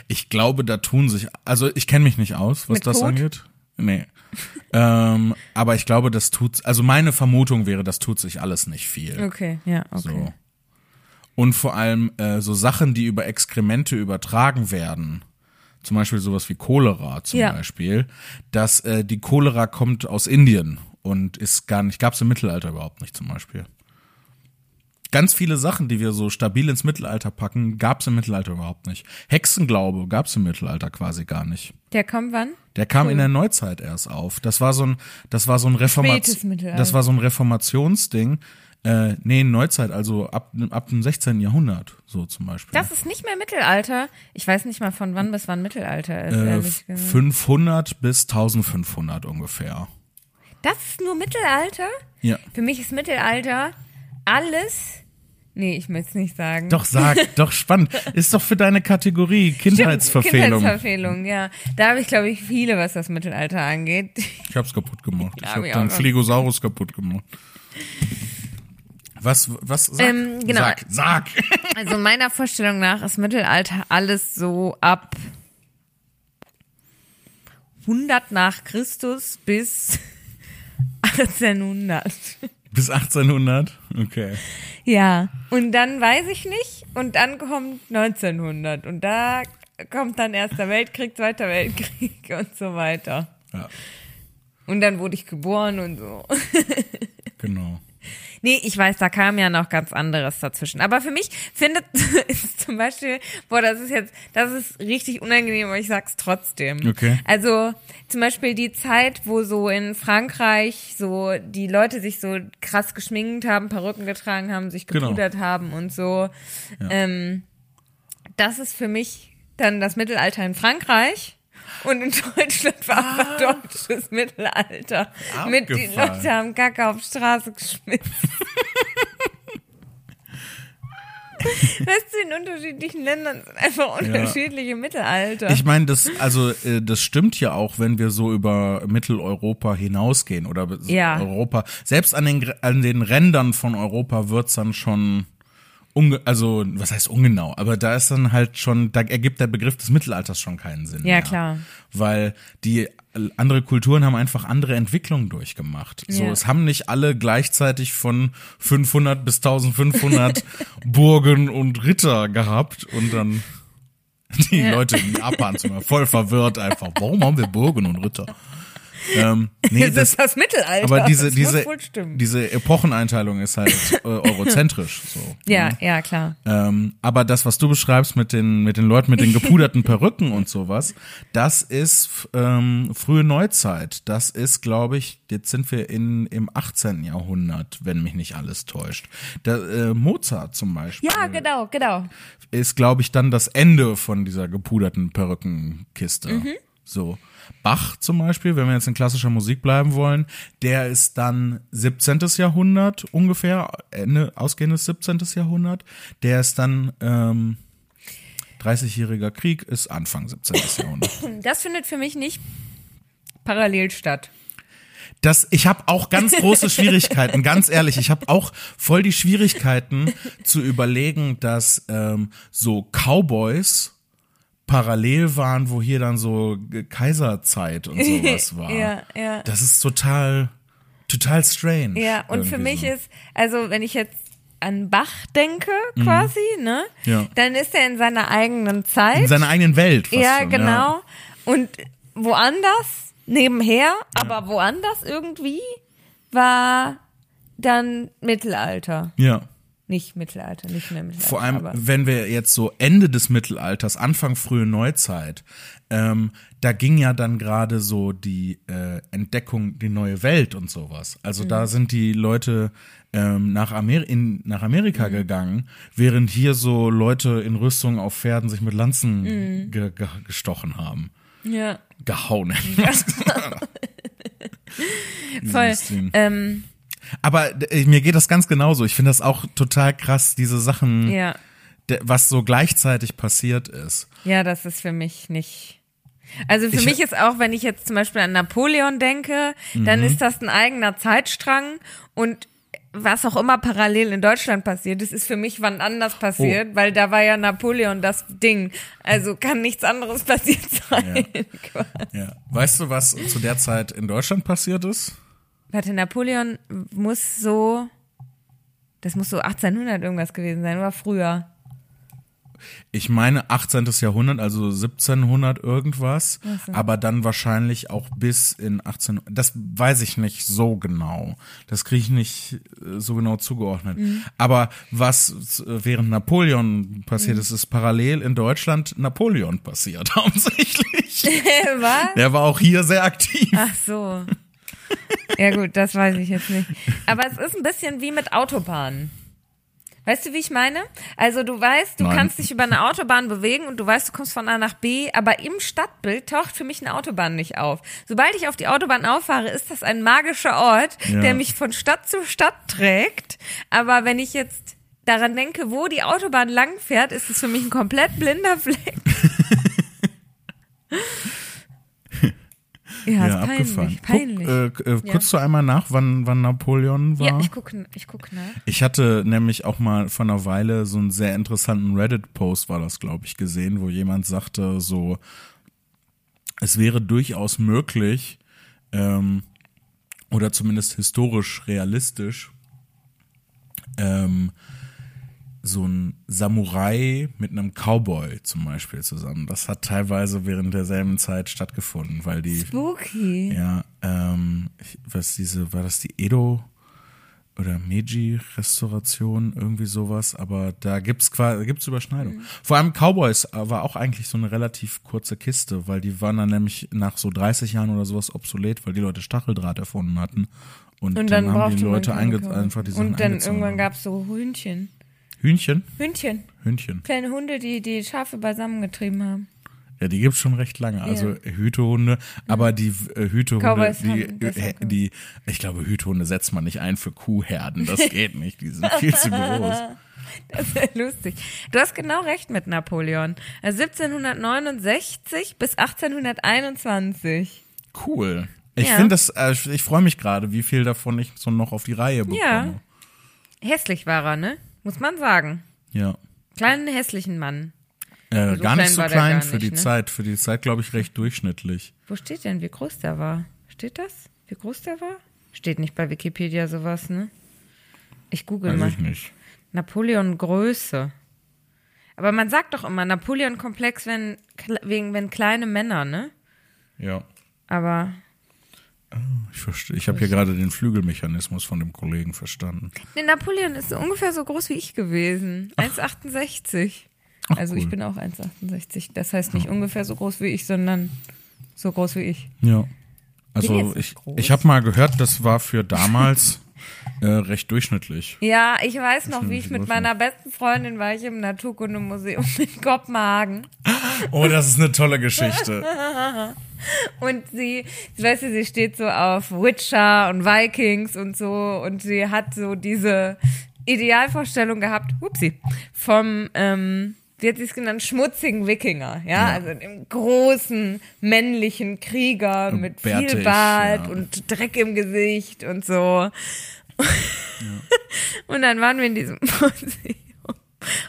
Ich glaube, da tun sich, also ich kenne mich nicht aus, was Mit das Kot? angeht. Nee. ähm, aber ich glaube, das tut, also meine Vermutung wäre, das tut sich alles nicht viel. Okay, ja, okay. So. Und vor allem äh, so Sachen, die über Exkremente übertragen werden, zum Beispiel sowas wie Cholera zum Ja. Beispiel, dass äh, die Cholera kommt aus Indien und ist gar nicht, gab es im Mittelalter überhaupt nicht zum Beispiel. Ganz viele Sachen, die wir so stabil ins Mittelalter packen, gab es im Mittelalter überhaupt nicht. Hexenglaube gab es im Mittelalter quasi gar nicht. Der kommt wann? Der kam in der Neuzeit erst auf. Das war so ein, das war so ein Reformation, das war so ein Reformationsding. Äh, nee, Neuzeit, also ab, ab dem 16. Jahrhundert, so zum Beispiel. Das ist nicht mehr Mittelalter. Ich weiß nicht mal von wann bis wann Mittelalter ist, äh, ehrlich gesagt. 500 bis 1500 ungefähr. Das ist nur Mittelalter? Ja. Für mich ist Mittelalter alles. Nee, ich möchte es nicht sagen. Doch, sag, doch spannend. Ist doch für deine Kategorie Kindheitsverfehlung. Kindheitsverfehlung, ja. Da habe ich, glaube ich, viele, was das Mittelalter angeht. Ich hab's kaputt gemacht. Ich Hab hab noch. Flegosaurus kaputt gemacht. Was, was, sag, Ähm, genau. sag, sag. Also meiner Vorstellung nach ist Mittelalter alles so ab 100 nach Christus bis 1800. Bis 1800? Okay. Ja, und dann weiß ich nicht. Und dann kommt 1900. Und da kommt dann Erster Weltkrieg, Zweiter Weltkrieg und so weiter. Ja, Und dann wurde ich geboren und so. genau. Nee, ich weiß, da kam ja noch ganz anderes dazwischen. Aber für mich findet ist zum Beispiel, boah, das ist jetzt, das ist richtig unangenehm, aber ich sag's trotzdem. Okay. Also zum Beispiel die Zeit, wo so in Frankreich so die Leute sich so krass geschminkt haben, Perücken getragen haben, sich Genau. gepudert haben und so. Ähm, das ist für mich dann das Mittelalter in Frankreich. Und in Deutschland war aber deutsches Mittelalter. Mit die Ah. Leute haben Kacke auf die Straße geschmissen. weißt du, in unterschiedlichen Ländern sind einfach unterschiedliche Mittelalter. Ich meine, das, also, äh, das stimmt ja auch, wenn wir so über Mitteleuropa hinausgehen oder Ja. Europa. Selbst an den, an den Rändern von Europa wird's dann schon, unge also, was heißt ungenau? Aber da ist dann halt schon, da ergibt der Begriff des Mittelalters schon keinen Sinn. Ja, mehr. klar. Weil die andere Kulturen haben einfach andere Entwicklungen durchgemacht. So, Ja. es haben nicht alle gleichzeitig von 500 bis 1500 Burgen und Ritter gehabt und dann die Leute in Japan zum Beispiel voll verwirrt einfach. Warum haben wir Burgen und Ritter? Ähm, nee, das, ist das Mittelalter. aber diese, diese, diese Epocheneinteilung ist halt äh, eurozentrisch. So, ja, ne? ja, klar. Ähm, aber das, was du beschreibst mit den, mit den Leuten mit den gepuderten Perücken und sowas, das ist ähm, frühe Neuzeit. Das ist, glaube ich, jetzt sind wir in, im 18. Jahrhundert, wenn mich nicht alles täuscht. Der, äh, Mozart zum Beispiel Ja, genau, genau. ist, glaube ich, dann das Ende von dieser gepuderten Perückenkiste. Mhm. So. Bach zum Beispiel, wenn wir jetzt in klassischer Musik bleiben wollen, der ist dann 17. Jahrhundert ungefähr, Ende, ausgehendes 17. Jahrhundert. Der ist dann ähm, 30-jähriger Krieg, ist Anfang 17. Jahrhundert. Das findet für mich nicht parallel statt. Das, ich habe auch ganz große Schwierigkeiten, ganz ehrlich, ich habe auch voll die Schwierigkeiten zu überlegen, dass ähm, so Cowboys parallel waren, wo hier dann so Kaiserzeit und sowas war. Ja, ja. Das ist total, total strange. Ja, und für mich so. ist, also wenn ich jetzt an Bach denke, quasi, ne? Mhm. Ja. Dann ist er in seiner eigenen Zeit. in seiner eigenen Welt. Ja, schon, genau. Und woanders, nebenher, aber woanders irgendwie, war dann Mittelalter. Ja. Nicht Mittelalter, nicht mehr Mittelalter. Vor allem, aber. wenn wir jetzt so Ende des Mittelalters, Anfang frühe Neuzeit, ähm, da ging ja dann gerade so die äh, Entdeckung, die neue Welt und sowas. Also Mhm. da sind die Leute ähm, nach, Amer in, nach Mhm. Amerika gegangen, während hier so Leute in Rüstung auf Pferden sich mit Lanzen Mhm. ge ge gestochen haben. Ja, Gehauen. voll. Ähm, Aber äh, mir geht das ganz genauso. Ich finde das auch total krass, diese Sachen, ja. was so gleichzeitig passiert ist. Ja, das ist für mich nicht. Also für Ich- mich ist auch, wenn ich jetzt zum Beispiel an Napoleon denke, dann Mhm. ist das ein eigener Zeitstrang und was auch immer parallel in Deutschland passiert ist, ist für mich wann anders passiert, Oh. weil da war ja Napoleon das Ding. Also kann nichts anderes passiert sein. Ja. Weißt du, was zu der Zeit in Deutschland passiert ist? Warte, Napoleon muss so, das muss so 1800 irgendwas gewesen sein, oder früher. Ich meine 18. Jahrhundert, also 1700 irgendwas, aber dann wahrscheinlich auch bis in 18. Das weiß ich nicht so genau. Das kriege ich nicht äh, so genau zugeordnet. Aber was äh, während Napoleon passiert ist, ist parallel in Deutschland Napoleon passiert, hauptsächlich. Was? Der war auch hier sehr aktiv. Ach so. Ja gut, das weiß ich jetzt nicht. Aber es ist ein bisschen wie mit Autobahnen. Weißt du, wie ich meine? Also du weißt, du Nein. kannst dich über eine Autobahn bewegen und du weißt, du kommst von A nach B, aber im Stadtbild taucht für mich eine Autobahn nicht auf. Sobald ich auf die Autobahn auffahre, ist das ein magischer Ort, Ja. der mich von Stadt zu Stadt trägt. Aber wenn ich jetzt daran denke, wo die Autobahn lang fährt, ist es für mich ein komplett blinder Fleck. ja, ist peinlich. Peinlich. Guck, äh, äh, Guckst du einmal nach, wann, wann Napoleon war? Ja, ich gucke ich guck nach. Ich hatte nämlich auch mal vor einer Weile so einen sehr interessanten Reddit-Post, war das, glaube ich, gesehen, wo jemand sagte, so, es wäre durchaus möglich, ähm, oder zumindest historisch realistisch, ähm, so ein Samurai mit einem Cowboy zum Beispiel zusammen. Das hat teilweise während derselben Zeit stattgefunden, weil die. Spooky. Ja, ähm, was diese, war das die Edo oder Meiji-Restauration, irgendwie sowas, aber da gibt's quasi, gibt's Überschneidungen. Vor allem Cowboys äh, war auch eigentlich so eine relativ kurze Kiste, weil die waren dann nämlich nach so 30 Jahren oder sowas obsolet, weil die Leute Stacheldraht erfunden hatten. Und, Und dann, dann, haben die Leute einfach die Und dann irgendwann gab's so Hühnchen. Hühnchen? Hühnchen. Hühnchen. Kleine Hunde, die die Schafe beisammengetrieben haben. Ja, die gibt's schon recht lange. Also Hütehunde, aber die äh, Hütehunde, die, äh, die, ich glaube, Hütehunde setzt man nicht ein für Kuhherden. Das geht nicht. Die sind viel zu groß. Das ist ja lustig. Du hast genau recht mit Napoleon. Also 1769 bis 1821. Cool. Ich Ja. finde das, äh, ich freue mich gerade, wie viel davon ich so noch auf die Reihe bekomme. Ja. Hässlich war er, ne? Muss man sagen. Ja. Kleinen hässlichen Mann. Äh, So gar nicht so klein für nicht, die ne? Zeit. Für die Zeit, glaube ich, recht durchschnittlich. Wo steht denn, wie groß der war? Steht das? Wie groß der war? Steht nicht bei Wikipedia sowas, ne? Ich google Weiß mal. ich nicht. Napoleon Größe. Aber man sagt doch immer Napoleon Komplex, wenn wegen wenn kleine Männer, ne? Ja. Aber Ich verstehe. Ich habe hier gerade den Flügelmechanismus von dem Kollegen verstanden. nee, Napoleon ist so ungefähr so groß wie ich gewesen. 1,68. Ach, Also cool. ich bin auch 1,68. Das heißt nicht ungefähr so groß wie ich, sondern so groß wie ich. Ja. Also ich, ich habe mal gehört, das war für damals äh, recht durchschnittlich. Ja, ich weiß noch, wie ich mit meiner besten Freundin war ich im Naturkundemuseum in Kopenhagen. Oh, das ist eine tolle Geschichte. Und sie, weißt du, sie steht so auf Witcher und Vikings und so und sie hat so diese Idealvorstellung gehabt, upsie, vom, ähm, wie hat sie es genannt, schmutzigen Wikinger, ja, Ja. also dem großen männlichen Krieger mit viel Bärtig, Bart ja. und Dreck im Gesicht und so. Und dann waren wir in diesem Museum.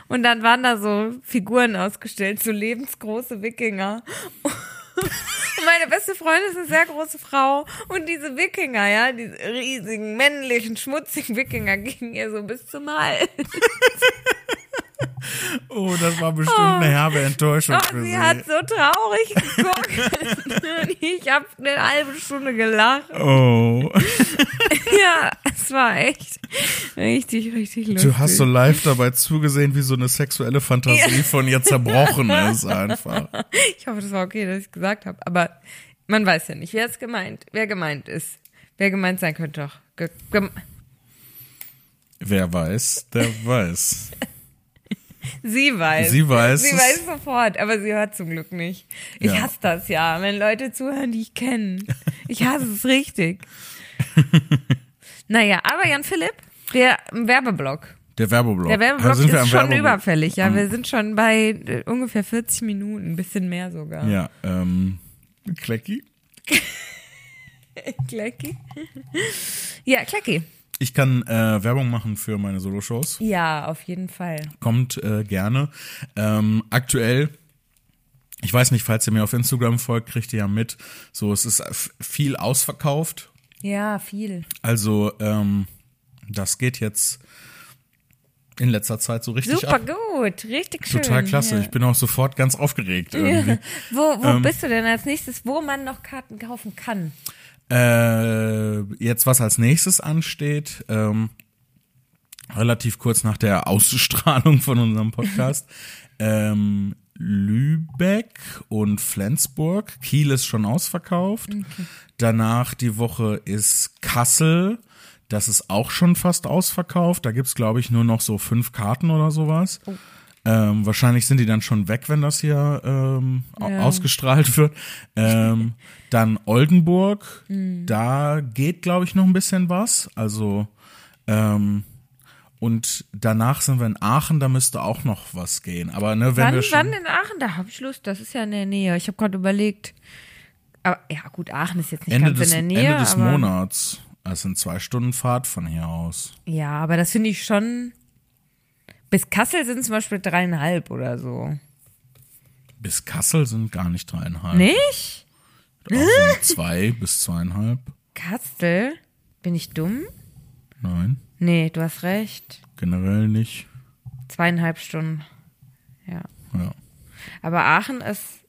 Und dann waren da so Figuren ausgestellt, so lebensgroße Wikinger. Und meine beste Freundin ist eine sehr große Frau und diese Wikinger, ja, diese riesigen, männlichen, schmutzigen Wikinger gingen ihr so bis zum Hals. Oh, das war bestimmt eine herbe Enttäuschung Oh, für sie sie. hat so traurig geguckt. ich habe eine halbe Stunde gelacht. Oh, Ja, es war echt richtig, richtig lustig. du hast so live dabei zugesehen, wie so eine sexuelle Fantasie von ihr zerbrochen ist einfach. Ich hoffe, das war okay, dass ich gesagt habe. Aber man weiß ja nicht, wer es gemeint, wer gemeint ist. Wer gemeint sein könnte doch. Ge Wer weiß, der weiß. sie weiß. Sie weiß Sie weiß sofort, aber sie hört zum Glück nicht. Ich Ja. hasse das ja, wenn Leute zuhören, die ich kenne. Ich hasse es richtig. naja, aber Jan Philipp, der Werbeblock. Der Werbeblock. Der Werbeblock Also ist am schon Werbeblock? überfällig. Ja, wir sind schon bei äh, ungefähr 40 Minuten, ein bisschen mehr sogar. Ja, ähm, Klecki. Klecki. Ja, Klecki. Ich kann äh, Werbung machen für meine Soloshows. Ja, auf jeden Fall. Kommt äh, gerne. Ähm, aktuell, ich weiß nicht, falls ihr mir auf Instagram folgt, kriegt ihr ja mit. So, es ist viel ausverkauft. Ja, viel. Also, ähm, das geht jetzt in letzter Zeit so richtig Super ab. gut, richtig schön. Total klasse. Ja. Ich bin auch sofort ganz aufgeregt irgendwie. Wo, wo Ähm, bist du denn als nächstes, wo man noch Karten kaufen kann? Äh, jetzt, was als nächstes ansteht, ähm, relativ kurz nach der Ausstrahlung von unserem Podcast, ähm, Lübeck und Flensburg. Kiel ist schon ausverkauft. Danach die Woche ist Kassel. Das ist auch schon fast ausverkauft. Da gibt's glaube ich, nur noch so fünf Karten oder sowas. Ähm, wahrscheinlich sind die dann schon weg, wenn das hier ähm, Ja. ausgestrahlt wird. Ähm, dann Oldenburg, da geht, glaube ich, noch ein bisschen was. Also ähm, und danach sind wir in Aachen, da müsste auch noch was gehen. Aber ne, wenn Wann, wir schon wann in Aachen? Da habe ich Lust, das ist ja in der Nähe. Ich habe gerade überlegt. Aber ja, gut, Aachen ist jetzt nicht Ende ganz des, in der Nähe. Ende des Monats, das sind zwei Stunden Fahrt von hier aus. Ja, aber das finde ich schon. Bis Kassel sind zum Beispiel dreieinhalb oder so. Bis Kassel sind gar nicht dreieinhalb. Nicht? Also zwei bis zweieinhalb. Kastel? Bin ich dumm? Nein, Nee, du hast recht. generell nicht. Zweieinhalb Stunden. Ja. Ja. Aber Aachen ist,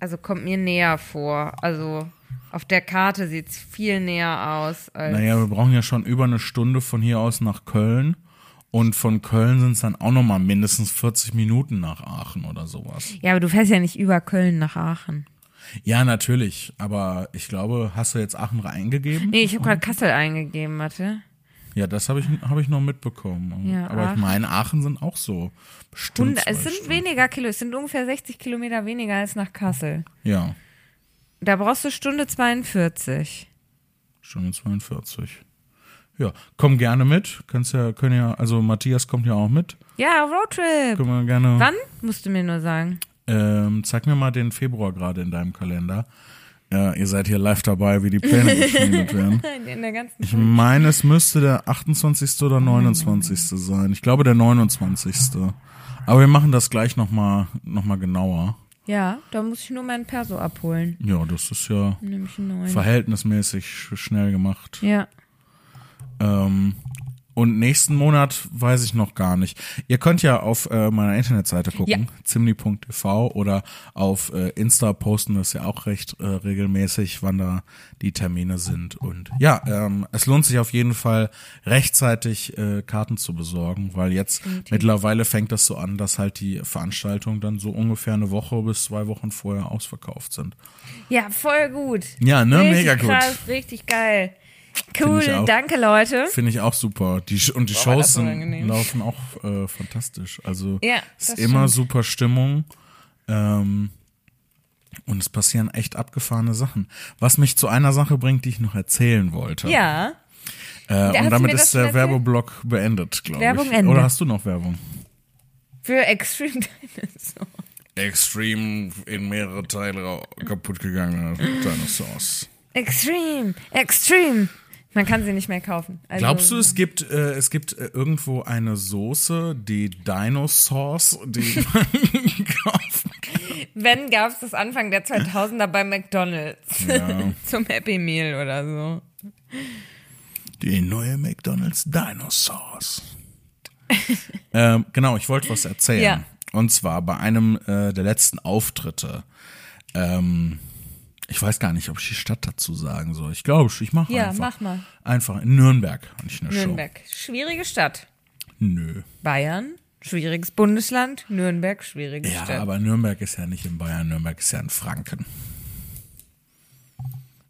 also kommt mir näher vor. Also auf der Karte sieht es viel näher aus. Als Naja, wir brauchen ja schon über eine Stunde von hier aus nach Köln. Und von Köln sind es dann auch nochmal mindestens 40 Minuten nach Aachen oder sowas. Ja, aber du fährst ja nicht über Köln nach Aachen. Ja, natürlich. Aber ich glaube, hast du jetzt Aachen eingegeben? Nee, ich habe gerade Kassel eingegeben, warte. Ja, das habe ich, hab ich noch mitbekommen. Ja, aber Aachen. ich meine, Aachen sind auch so bestimmt. Und es sind Stunden. weniger Kilo, es sind ungefähr 60 Kilometer weniger als nach Kassel. Ja, Da brauchst du Stunde 42. Stunde 42. Ja, komm gerne mit. Kannst ja, können ja, also Matthias kommt ja auch mit. Ja, Roadtrip. Können wir gerne. Wann? Musst du mir nur sagen. Ähm, zeig mir mal den Februar gerade in deinem Kalender. Ja, ihr seid hier live dabei, wie die Pläne geschmiedet werden. In der ganzen Ich meine, es müsste der 28. oder 29. sein. Ich glaube, der 29. Aber wir machen das gleich nochmal noch mal genauer. Ja, da muss ich nur meinen Perso abholen. Ja, das ist ja verhältnismäßig sch- schnell gemacht. Ja. Ähm, und nächsten Monat weiß ich noch gar nicht. Ihr könnt ja auf äh, meiner Internetseite gucken, zimni.tv oder auf äh, Insta posten wir es ja auch recht äh, regelmäßig, wann da die Termine sind. Und ja, ähm, es lohnt sich auf jeden Fall rechtzeitig äh, Karten zu besorgen, weil jetzt mittlerweile fängt das so an, dass halt die Veranstaltungen dann so ungefähr eine Woche bis zwei Wochen vorher ausverkauft sind. Ja, voll gut. Ja, ne? Richtig Mega gut. krass, richtig geil. Cool, auch. danke Leute. Finde ich auch super. Die, und die Boah, Shows sind, laufen auch äh, fantastisch. Also Ja, ist immer stimmt. super Stimmung. Ähm, und es passieren echt abgefahrene Sachen. Was mich zu einer Sache bringt, die ich noch erzählen wollte. Ja. Äh, hast und damit ist der? Werbeblock beendet, glaube Werbung ich. Ende. Oder hast du noch Werbung? Für Extreme Dinosaur. Extreme in mehrere Teile kaputt gegangene Dinosaurs. Extreme, Extreme. Man kann sie nicht mehr kaufen. Also, Glaubst du, es gibt, äh, es gibt äh, irgendwo eine Soße, die Dinosaurs, die man kaufen Wenn gab es das Anfang der 2000er bei McDonalds. Ja. Zum Happy Meal oder so. Die neue McDonald's Dinosaurs. ähm, genau, ich wollte was erzählen. Ja. Und zwar bei einem äh, der letzten Auftritte. Ähm, ich weiß gar nicht, ob ich die Stadt dazu sagen soll. Ich glaube, ich mache Ja, einfach. mach mal. Einfach in Nürnberg hatte ich eine Nürnberg. Schwierige Stadt. Show. Nö. Bayern, schwieriges Bundesland. Nürnberg, schwierige Ja, Stadt. aber Nürnberg ist ja nicht in Bayern, Nürnberg ist ja in Franken.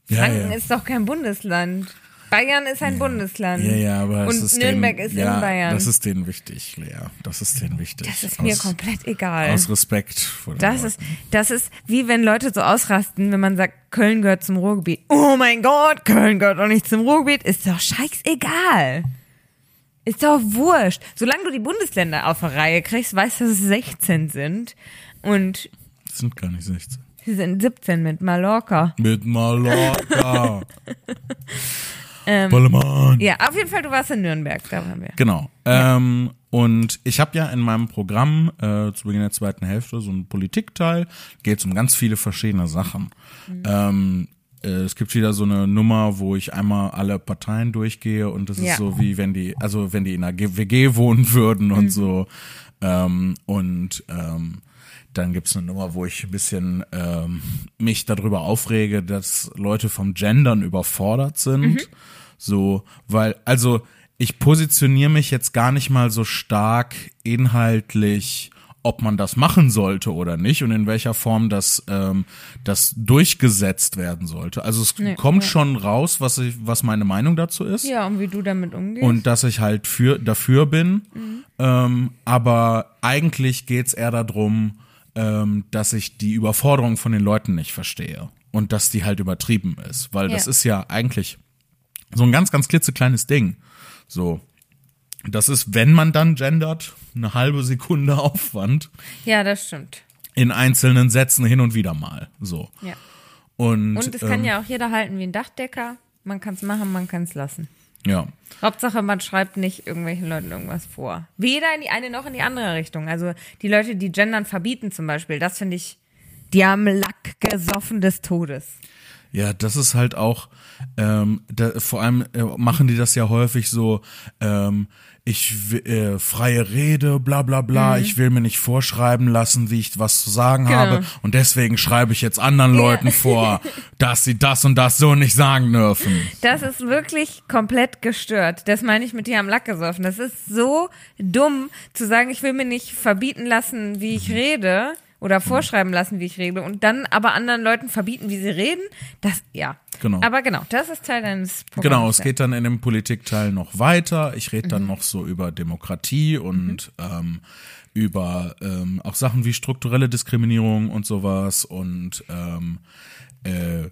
Ja, Franken ja. ist doch kein Bundesland. Bayern ist ein Bundesland. Ja, ja, aber Und ist Nürnberg denen, ist ja, in Bayern. Das ist denen wichtig, Lea. Das ist denen wichtig. Das ist mir Aus- komplett egal. Aus Respekt vor den Das Leuten. ist, das ist wie wenn Leute so ausrasten, wenn man sagt, Köln gehört zum Ruhrgebiet. Oh mein Gott, Köln gehört doch nicht zum Ruhrgebiet. Ist doch scheißegal. Ist doch wurscht. Solange du die Bundesländer auf der Reihe kriegst, weißt du, dass es 16 sind. Und Das sind gar nicht 16. sie sind 17 mit Mallorca. Mit Mallorca. Ähm, Ballermann. Ja, auf jeden Fall, du warst in Nürnberg, da waren wir. Genau. Ähm, und ich habe ja in meinem Programm äh, zu Beginn der zweiten Hälfte so einen Politikteil. Geht um ganz viele verschiedene Sachen. Ähm, äh, es gibt wieder so eine Nummer, wo ich einmal alle Parteien durchgehe und das Ja. ist so wie wenn die, also wenn die in einer WG wohnen würden und so. Ähm, und ähm, dann gibt's eine Nummer, wo ich ein bisschen ähm, mich darüber aufrege, dass Leute vom Gendern überfordert sind. So, weil, also ich positioniere mich jetzt gar nicht mal so stark inhaltlich, ob man das machen sollte oder nicht und in welcher Form das, ähm, das durchgesetzt werden sollte. Also es Nee, kommt ja. schon raus, was ich, was meine Meinung dazu ist Ja, und wie du damit umgehst. und dass ich halt für dafür bin. Ähm, aber eigentlich geht's eher darum, ähm, dass ich die Überforderung von den Leuten nicht verstehe und dass die halt übertrieben ist, weil das Ja. ist ja eigentlich so ein ganz, ganz klitzekleines Ding. So. Das ist, wenn man dann gendert, eine halbe Sekunde Aufwand ja, das stimmt. in einzelnen Sätzen hin und wieder mal. So. Ja. Und, Und es kann ähm, ja auch jeder halten wie ein Dachdecker. Man kann es machen, man kann es lassen. Ja. Hauptsache, man schreibt nicht irgendwelchen Leuten irgendwas vor. Weder in die eine noch in die andere Richtung. Also die Leute, die Gendern verbieten zum Beispiel, das finde ich, die haben Lack gesoffen des Todes. Ja, das ist halt auch, ähm, da, vor allem äh, machen die das ja häufig so, ähm, ich äh, freie Rede, bla bla bla, ich will mir nicht vorschreiben lassen, wie ich was zu sagen Mhm. Genau. habe und deswegen schreibe ich jetzt anderen Leuten vor, dass sie das und das so nicht sagen dürfen. Das ist wirklich komplett gestört. Das meine ich mit dir am Lack gesoffen. Das ist so dumm zu sagen, ich will mir nicht verbieten lassen, wie ich rede oder vorschreiben lassen, wie ich rede und dann aber anderen Leuten verbieten, wie sie reden. Das, ja. Genau. Aber genau, das ist Teil deines Programms. Genau, es geht dann in dem Politikteil noch weiter. Ich rede Mhm. dann noch so über Demokratie und ähm, über ähm, auch Sachen wie strukturelle Diskriminierung und sowas und ähm, äh,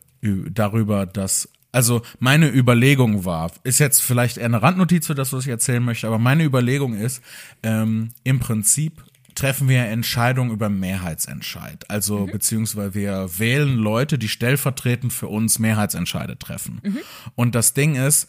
darüber, dass also meine Überlegung war, ist jetzt vielleicht eher eine Randnotiz für das, was ich erzählen möchte, aber meine Überlegung ist, ähm, im Prinzip treffen wir Entscheidungen über Mehrheitsentscheid. Also beziehungsweise wir wählen Leute, die stellvertretend für uns Mehrheitsentscheide treffen. Und das Ding ist,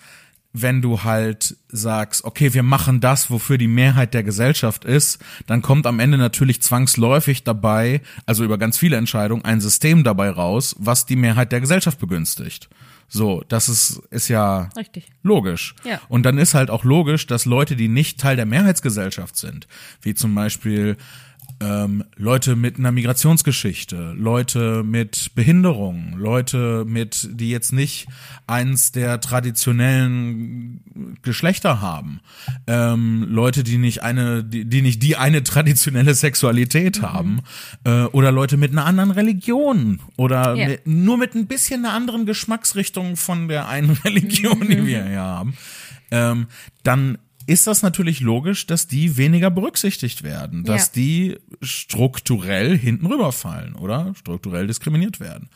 wenn du halt sagst, okay, wir machen das, wofür die Mehrheit der Gesellschaft ist, dann kommt am Ende natürlich zwangsläufig dabei, also über ganz viele Entscheidungen, ein System dabei raus, was die Mehrheit der Gesellschaft begünstigt. So, das ist, ist ja Richtig. logisch. Ja. Und dann ist halt auch logisch, dass Leute, die nicht Teil der Mehrheitsgesellschaft sind, wie zum Beispiel ähm, Leute mit einer Migrationsgeschichte, Leute mit Behinderung, Leute mit, die jetzt nicht eins der traditionellen Geschlechter haben, ähm, Leute, die nicht eine, die, die nicht die eine traditionelle Sexualität haben, äh, oder Leute mit einer anderen Religion oder Ja. mit, nur mit ein bisschen einer anderen Geschmacksrichtung von der einen Religion, die wir hier haben, ähm, dann ist das natürlich logisch, dass die weniger berücksichtigt werden, dass Ja. die strukturell hinten rüberfallen oder strukturell diskriminiert werden.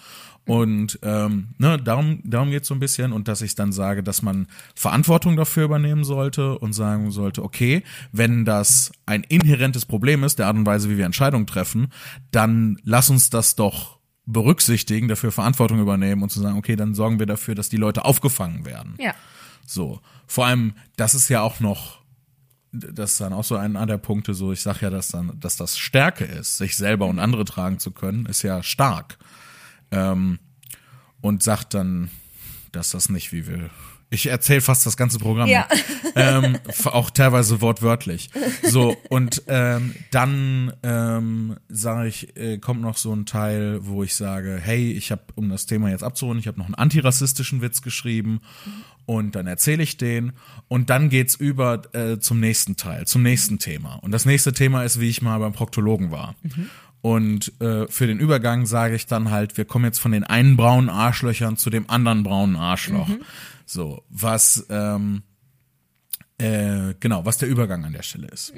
Und ähm, ne, darum, darum geht's so ein bisschen und dass ich dann sage, dass man Verantwortung dafür übernehmen sollte und sagen sollte, okay, wenn das ein inhärentes Problem ist, der Art und Weise, wie wir Entscheidungen treffen, dann lass uns das doch berücksichtigen, dafür Verantwortung übernehmen und zu sagen, okay, dann sorgen wir dafür, dass die Leute aufgefangen werden. Ja. So. Vor allem, das ist ja auch noch, das ist dann auch so einer der Punkte, so ich sag ja, dass dann, dass das Stärke ist, sich selber und andere tragen zu können, ist ja stark. Ähm, und sagt dann, dass das nicht wie will. Ich erzähle fast das ganze Programm. Ja. ähm, auch teilweise wortwörtlich. So, und ähm, dann ähm, sage ich, äh, kommt noch so ein Teil, wo ich sage, hey, ich habe, um das Thema jetzt abzurunden, ich habe noch einen antirassistischen Witz geschrieben und dann erzähle ich den und dann geht's über äh, zum nächsten Teil, zum nächsten Thema. Und das nächste Thema ist, wie ich mal beim Proktologen war. Und äh, für den Übergang sage ich dann halt, wir kommen jetzt von den einen braunen Arschlöchern zu dem anderen braunen Arschloch. So, was ähm, äh, genau, was der Übergang an der Stelle ist.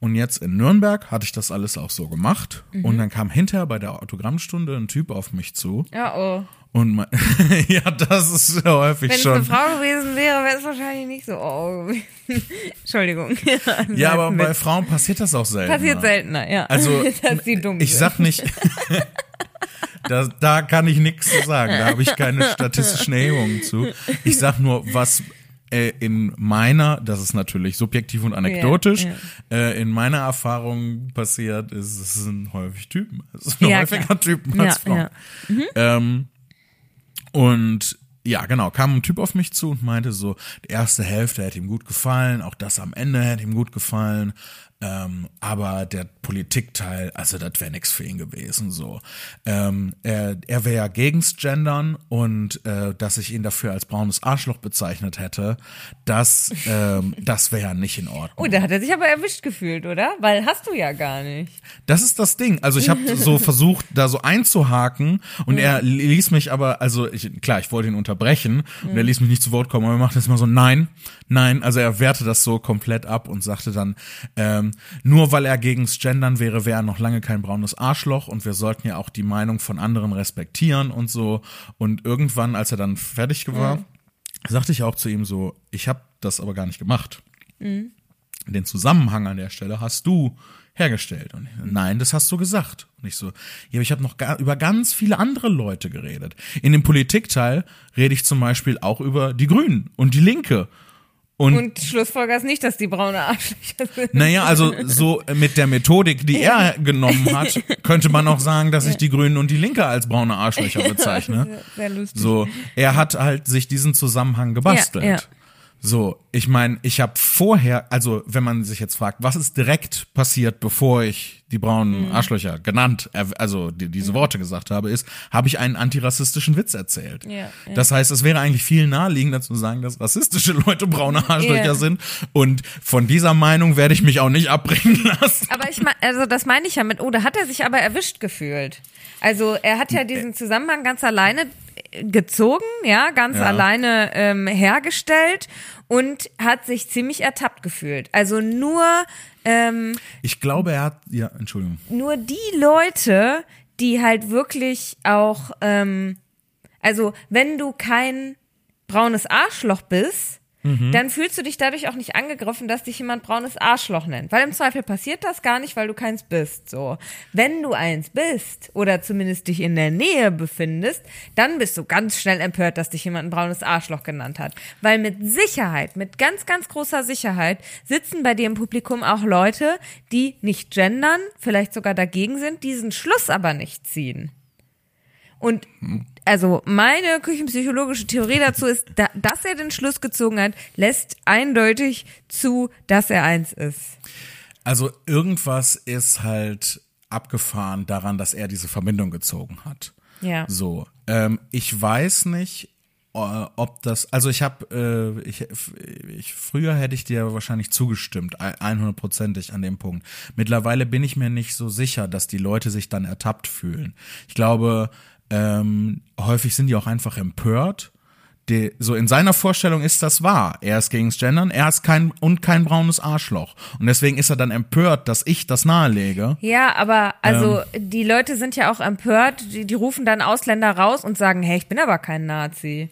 Und jetzt in Nürnberg hatte ich das alles auch so gemacht. Und dann kam hinterher bei der Autogrammstunde ein Typ auf mich zu. Ja, oh. Und mein, ja, das ist ja häufig Wenn es schon. eine Frau gewesen wäre, wäre es wahrscheinlich nicht so. Oh. Entschuldigung. Ja, aber bei Witz. Frauen passiert das auch selten. Passiert seltener, ja. Also, dass die dumm ich sind. sag nicht, da, da kann ich nichts zu sagen. Da habe ich keine statistischen Erhebungen zu. Ich sag nur, was äh, in meiner, das ist natürlich subjektiv und anekdotisch, Ja, Äh, in meiner Erfahrung passiert ist, es sind häufig Typen. Es sind Ja, häufiger klar. Typen Ja, als Frauen. ja. Ähm, und ja, genau, kam ein Typ auf mich zu und meinte so, die erste Hälfte hätte ihm gut gefallen, auch das am Ende hätte ihm gut gefallen. Ähm, aber der Politikteil, also das wäre nix für ihn gewesen. So, ähm, er, er wäre ja gegens Gendern und äh, dass ich ihn dafür als braunes Arschloch bezeichnet hätte, das, ähm, das wäre ja nicht in Ordnung. Oh, da hat er sich aber erwischt gefühlt, oder? Weil hast du ja gar nicht. Das ist das Ding. Also ich habe so versucht, da so einzuhaken und er ließ mich aber, also ich, klar, ich wollte ihn unterbrechen und er ließ mich nicht zu Wort kommen, aber er machte jetzt mal so, nein, nein, also er wehrte das so komplett ab und sagte dann, ähm, nur weil er gegens Gendern wäre, wäre er noch lange kein braunes Arschloch und wir sollten ja auch die Meinung von anderen respektieren und so. Und irgendwann, als er dann fertig war, sagte ich auch zu ihm so, ich habe das aber gar nicht gemacht den Zusammenhang an der Stelle hast du hergestellt. Und ich, nein, das hast du gesagt. Und ich so, ja, aber ich habe noch gar, über ganz viele andere Leute geredet. In dem Politikteil rede ich zum Beispiel auch über die Grünen und die Linke Und, Und Schlussfolger ist nicht, dass die braune Arschlöcher sind. naja, also so mit der Methodik, die er genommen hat, könnte man auch sagen, dass ich die Grünen und die Linke als braune Arschlöcher bezeichne. Sehr, sehr lustig. So, er hat halt sich diesen Zusammenhang gebastelt. Ja, ja. So, ich meine, ich habe vorher, also wenn man sich jetzt fragt, was ist direkt passiert, bevor ich die braunen Mhm. Arschlöcher genannt, äh, also die, diese Worte gesagt habe, ist, habe ich einen antirassistischen Witz erzählt. Ja, ja. Das heißt, es wäre eigentlich viel naheliegender zu sagen, dass rassistische Leute braune Arschlöcher Ja. sind. Und von dieser Meinung werde ich mich auch nicht abbringen lassen. Aber ich meine, also das meine ich ja mit, oh, da hat er sich aber erwischt gefühlt. Also er hat ja diesen Zusammenhang ganz alleine äh, gezogen, ja, ganz Ja. alleine ähm, hergestellt und hat sich ziemlich ertappt gefühlt. Also nur, ähm, Ich glaube, er hat, ja, Entschuldigung. nur die Leute, die halt wirklich auch, ähm, also wenn du kein braunes Arschloch bist, dann fühlst du dich dadurch auch nicht angegriffen, dass dich jemand braunes Arschloch nennt. Weil im Zweifel passiert das gar nicht, weil du keins bist. So. Wenn du eins bist oder zumindest dich in der Nähe befindest, dann bist du ganz schnell empört, dass dich jemand ein braunes Arschloch genannt hat. Weil mit Sicherheit, mit ganz, ganz großer Sicherheit sitzen bei dir im Publikum auch Leute, die nicht gendern, vielleicht sogar dagegen sind, diesen Schluss aber nicht ziehen. Und also meine küchenpsychologische Theorie dazu ist, da, dass er den Schluss gezogen hat, lässt eindeutig zu, dass er eins ist. Also irgendwas ist halt abgefahren daran, dass er diese Verbindung gezogen hat. Ja. So, ähm, ich weiß nicht, äh, ob das, also ich habe, äh, ich, ich, früher hätte ich dir wahrscheinlich zugestimmt, 100%ig an dem Punkt. Mittlerweile bin ich mir nicht so sicher, dass die Leute sich dann ertappt fühlen. Ich glaube, ähm, häufig sind die auch einfach empört. Die, so in seiner Vorstellung ist das wahr. Er ist gegens Gendern, er ist kein und kein braunes Arschloch. Und deswegen ist er dann empört, dass ich das nahelege. Ja, aber also die Leute sind ja auch empört, die, die rufen dann Ausländer raus und sagen, hey, ich bin aber kein Nazi.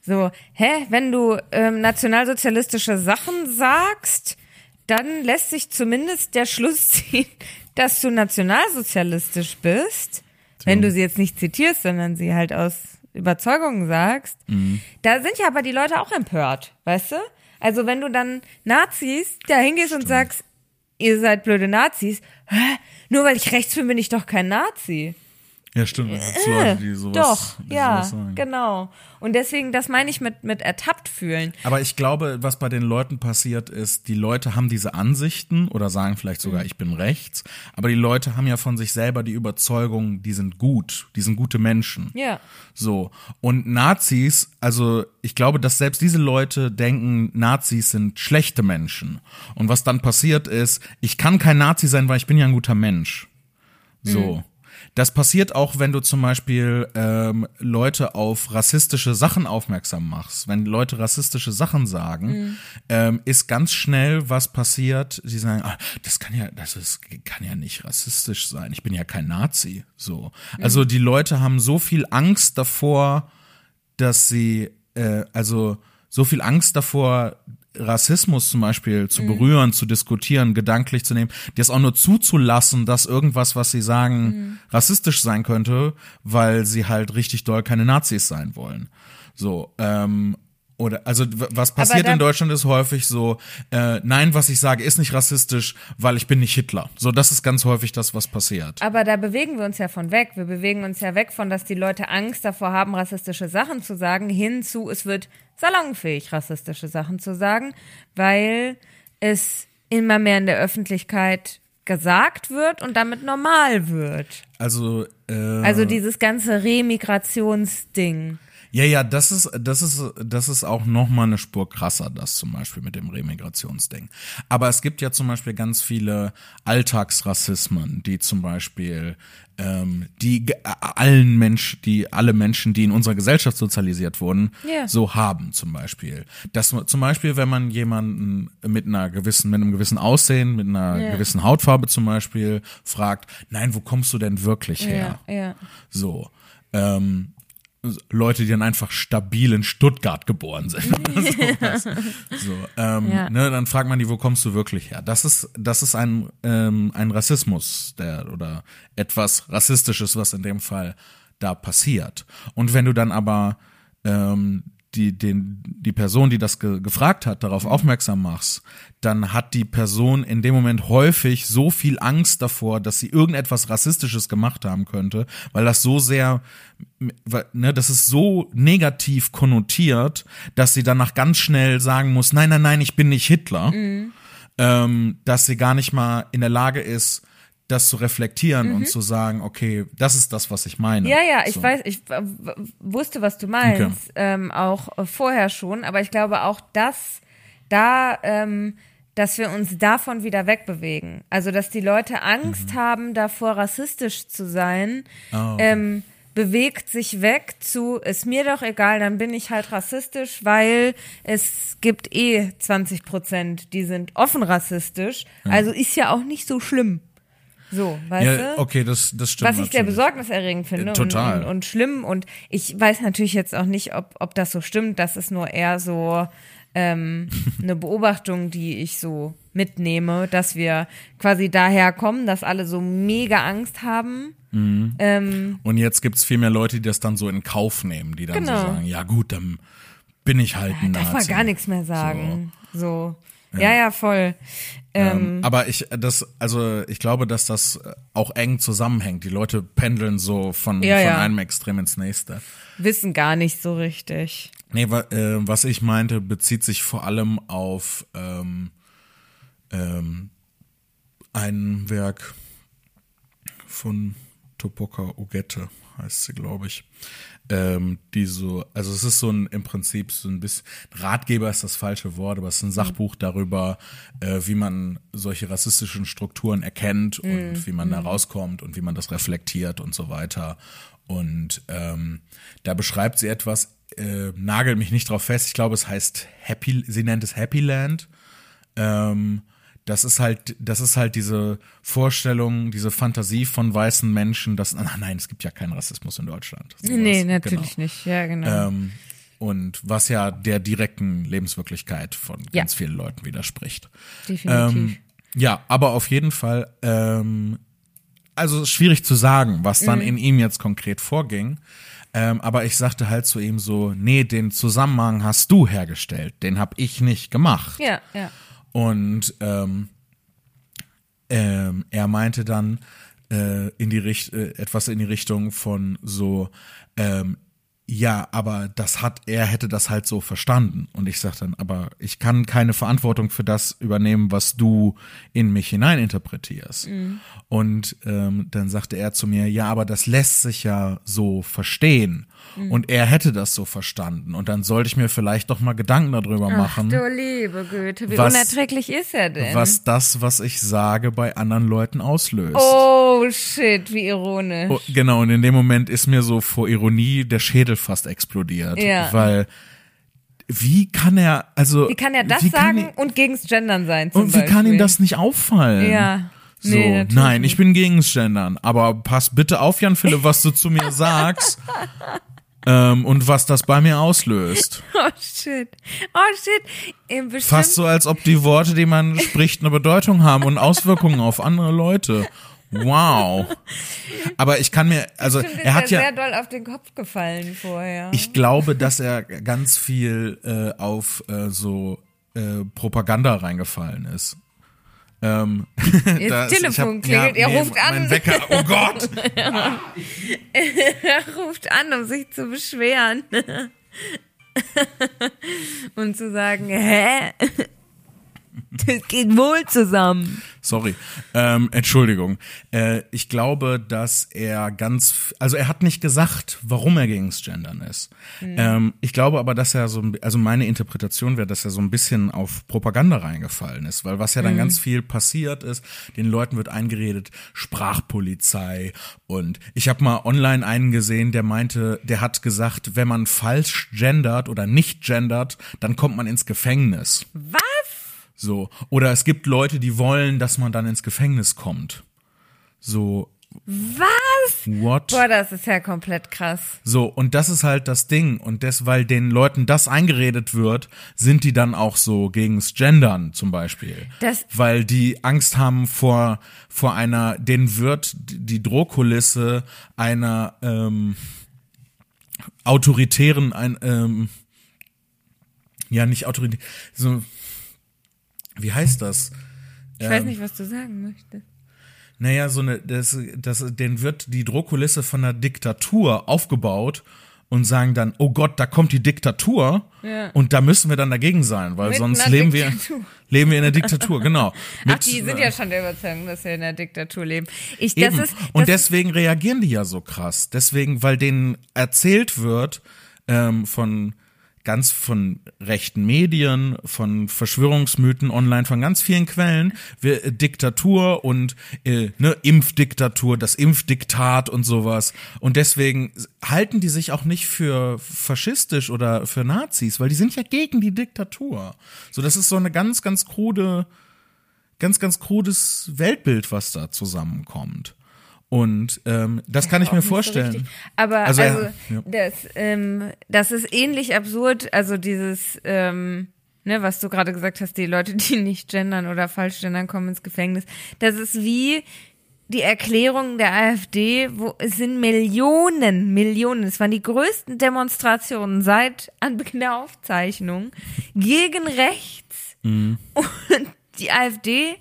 So, hä, wenn du ähm, nationalsozialistische Sachen sagst, dann lässt sich zumindest der Schluss ziehen, dass du nationalsozialistisch bist, wenn du sie jetzt nicht zitierst, sondern sie halt aus Überzeugung sagst. Da sind ja aber die Leute auch empört, weißt du? Also wenn du dann Nazis da hingehst und sagst, ihr seid blöde Nazis, hä? nur weil ich rechts bin, bin ich doch kein Nazi. Ja, stimmt. Gibt Leute, die sowas, Äh, Doch, die ja, sowas genau. Und deswegen, das meine ich mit, mit ertappt fühlen. Aber ich glaube, was bei den Leuten passiert ist, die Leute haben diese Ansichten oder sagen vielleicht sogar, Mhm. ich bin rechts, aber die Leute haben ja von sich selber die Überzeugung, die sind gut, die sind gute Menschen. Ja. So. Und Nazis, also ich glaube, dass selbst diese Leute denken, Nazis sind schlechte Menschen. Und was dann passiert ist, ich kann kein Nazi sein, weil ich bin ja ein guter Mensch. So. Das passiert auch, wenn du zum Beispiel ähm, Leute auf rassistische Sachen aufmerksam machst. Wenn Leute rassistische Sachen sagen, ähm, ist ganz schnell was passiert. Sie sagen, ah, das kann ja, das ist, kann ja nicht rassistisch sein. Ich bin ja kein Nazi. So. Also die Leute haben so viel Angst davor, dass sie, äh, also so viel Angst davor, Rassismus zum Beispiel zu berühren, zu diskutieren, gedanklich zu nehmen, das auch nur zuzulassen, dass irgendwas, was sie sagen, rassistisch sein könnte, weil sie halt richtig doll keine Nazis sein wollen. So, ähm, oder also was passiert in Deutschland ist häufig so, äh, nein, was ich sage, ist nicht rassistisch, weil ich bin nicht Hitler. So, das ist ganz häufig das, was passiert. Aber da bewegen wir uns ja von weg. Wir bewegen uns ja weg von, dass die Leute Angst davor haben, rassistische Sachen zu sagen, hin zu, es wird salonfähig, rassistische Sachen zu sagen, weil es immer mehr in der Öffentlichkeit gesagt wird und damit normal wird. Also, äh, Also dieses ganze Remigrationsding. Ja, ja, das ist, das ist, das ist auch noch mal eine Spur krasser, das zum Beispiel mit dem Remigrationsding. Aber es gibt ja zum Beispiel ganz viele Alltagsrassismen, die zum Beispiel, ähm, die allen Menschen, die alle Menschen, die in unserer Gesellschaft sozialisiert wurden, Ja. so haben zum Beispiel. Das zum Beispiel, wenn man jemanden mit einer gewissen, mit einem gewissen Aussehen, mit einer Ja. gewissen Hautfarbe zum Beispiel fragt, nein, wo kommst du denn wirklich her? Ja. So. Ähm, Leute, die dann einfach stabil in Stuttgart geboren sind. so, das, so, ähm, Ja. ne, dann fragt man die, wo kommst du wirklich her? Das ist, das ist ein, ähm, ein Rassismus, der oder etwas Rassistisches, was in dem Fall da passiert. Und wenn du dann aber ähm, die, den, die Person, die das ge gefragt hat, darauf aufmerksam machst, dann hat die Person in dem Moment häufig so viel Angst davor, dass sie irgendetwas Rassistisches gemacht haben könnte, weil das so sehr, ne, das ist so negativ konnotiert, dass sie danach ganz schnell sagen muss, nein, nein, nein, ich bin nicht Hitler, mhm. ähm, dass sie gar nicht mal in der Lage ist, das zu reflektieren mhm. und zu sagen, okay, das ist das, was ich meine. Ja, ja, ich so. weiß, ich wusste, was du meinst, okay. ähm, auch vorher schon, aber ich glaube auch, dass da, ähm, dass wir uns davon wieder wegbewegen. Also, dass die Leute Angst mhm. haben, davor rassistisch zu sein, oh, ähm, bewegt sich weg zu, ist mir doch egal, dann bin ich halt rassistisch, weil es gibt eh 20 Prozent, die sind offen rassistisch. Ja. Also ist ja auch nicht so schlimm. So, weißt ja, du? Okay, das, das stimmt. Was ich sehr besorgniserregend finde. Total. Und, und, und, schlimm. Und ich weiß natürlich jetzt auch nicht, ob, ob das so stimmt. Das ist nur eher so ähm, eine Beobachtung, die ich so mitnehme, dass wir quasi daher kommen, dass alle so mega Angst haben. Mhm. Ähm, und jetzt gibt's viel mehr Leute, die das dann so in Kauf nehmen, die dann genau. so sagen, ja gut, dann bin ich halt ein Nazi. Darf man gar nichts mehr sagen. So. so. Ja, ja, voll. Ähm, ähm, aber ich, das, also ich glaube, dass das auch eng zusammenhängt. Die Leute pendeln so von, ja, von ja. einem Extrem ins nächste. Wissen gar nicht so richtig. Nee, wa, äh, was ich meinte, bezieht sich vor allem auf ähm, ähm, ein Werk von Topoka Ogette, heißt sie, glaube ich ähm, die so, also es ist so ein im Prinzip so ein bisschen Ratgeber ist das falsche Wort, aber es ist ein Sachbuch darüber, äh, wie man solche rassistischen Strukturen erkennt und mm. wie man da mhm. rauskommt und wie man das reflektiert und so weiter. Und ähm, da beschreibt sie etwas, äh, nagel mich nicht drauf fest, ich glaube, es heißt Happy, sie nennt es Happy Land. Ähm, das ist halt, das ist halt diese Vorstellung, diese Fantasie von weißen Menschen, dass, ach nein, es gibt ja keinen Rassismus in Deutschland. Sowas. Nee, natürlich genau. nicht, ja, genau. Ähm, und was ja der direkten Lebenswirklichkeit von ja. ganz vielen Leuten widerspricht. Definitiv. Ähm, ja, aber auf jeden Fall, ähm, also schwierig zu sagen, was dann mhm. in ihm jetzt konkret vorging. Ähm, aber ich sagte halt zu ihm so, nee, den Zusammenhang hast du hergestellt, den hab ich nicht gemacht. Ja, ja. Und ähm, ähm, er meinte dann äh, in die Richt äh, etwas in die Richtung von so, ähm, ja, aber das hat, er hätte das halt so verstanden. Und ich sag dann, aber ich kann keine Verantwortung für das übernehmen, was du in mich hineininterpretierst. Mhm. Und ähm, dann sagte er zu mir, ja, aber das lässt sich ja so verstehen. Mhm. Und er hätte das so verstanden. Und dann sollte ich mir vielleicht doch mal Gedanken darüber Ach, machen. Du liebe Güte, wie was, unerträglich ist er denn? Was das, was ich sage, bei anderen Leuten auslöst. Oh shit, wie ironisch. Oh, genau, und in dem Moment ist mir so vor Ironie der Schädel fast explodiert. Ja. Weil wie kann er, also. Wie kann er das sagen ihn, und gegens Gendern sein? Und wie Beispiel? kann ihm das nicht auffallen? Ja. So, nee, nein, ich bin gegens Gendern, aber pass bitte auf, Jan Philipp, was du zu mir sagst. ähm, und was das bei mir auslöst. Oh shit. Oh shit. Fast so, als ob die Worte, die man spricht, eine Bedeutung haben und Auswirkungen auf andere Leute. Wow. Aber ich kann mir, also Bestimmt er hat ja sehr doll auf den Kopf gefallen vorher. Ich glaube, dass er ganz viel äh, auf äh, so äh, Propaganda reingefallen ist. Ähm, Jetzt das, Telefon hab, klingelt, ja, er nee, ruft an. Mein Wecker, oh Gott! er ruft an, um sich zu beschweren. Und zu sagen, hä? Das geht wohl zusammen. Sorry. Ähm, Entschuldigung. Äh, ich glaube, dass er ganz, also er hat nicht gesagt, warum er gegens Gendern ist. Mhm. Ähm, ich glaube aber, dass er so, also meine Interpretation wäre, dass er so ein bisschen auf Propaganda reingefallen ist, weil was ja dann mhm. ganz viel passiert ist, den Leuten wird eingeredet, Sprachpolizei und ich habe mal online einen gesehen, der meinte, der hat gesagt, wenn man falsch gendert oder nicht gendert, dann kommt man ins Gefängnis. Was? So. Oder es gibt Leute, die wollen, dass man dann ins Gefängnis kommt. So. Was? What? Boah, das ist ja komplett krass. So, und das ist halt das Ding. Und das, weil den Leuten das eingeredet wird, sind die dann auch so gegens Gendern zum Beispiel. Das weil die Angst haben vor, vor einer, denen wird die Drohkulisse einer ähm, autoritären, ein, ähm, ja, nicht Autorität, so, wie heißt das? Ich weiß nicht, was du sagen möchtest. Naja, so eine, das, das, denen wird die Drohkulisse von einer Diktatur aufgebaut und sagen dann, oh Gott, da kommt die Diktatur Ja. und da müssen wir dann dagegen sein, weil Mit sonst leben wir, Diktatur. leben wir in der Diktatur, genau. Ach, Mit, die sind ja schon der Überzeugung, dass wir in der Diktatur leben. Ich, das Eben. ist, das und deswegen reagieren die ja so krass. Deswegen, weil denen erzählt wird ähm, von ganz von rechten Medien, von Verschwörungsmythen online, von ganz vielen Quellen, wir, äh, Diktatur und äh, ne, Impfdiktatur, das Impfdiktat und sowas. Und deswegen halten die sich auch nicht für faschistisch oder für Nazis, weil die sind ja gegen die Diktatur. So, das ist so eine ganz, ganz krude ganz, ganz krudes Weltbild, was da zusammenkommt. Und ähm, das kann ich mir so vorstellen. richtig. Aber Also, also, ja, ja. Das, ähm, das ist ähnlich absurd, also dieses, ähm, ne, was du gerade gesagt hast, die Leute, die nicht gendern oder falsch gendern, kommen ins Gefängnis. Das ist wie die Erklärung der AfD, wo es sind Millionen, Millionen, es waren die größten Demonstrationen seit Anbeginn der Aufzeichnung gegen rechts. Mhm. Und die AfD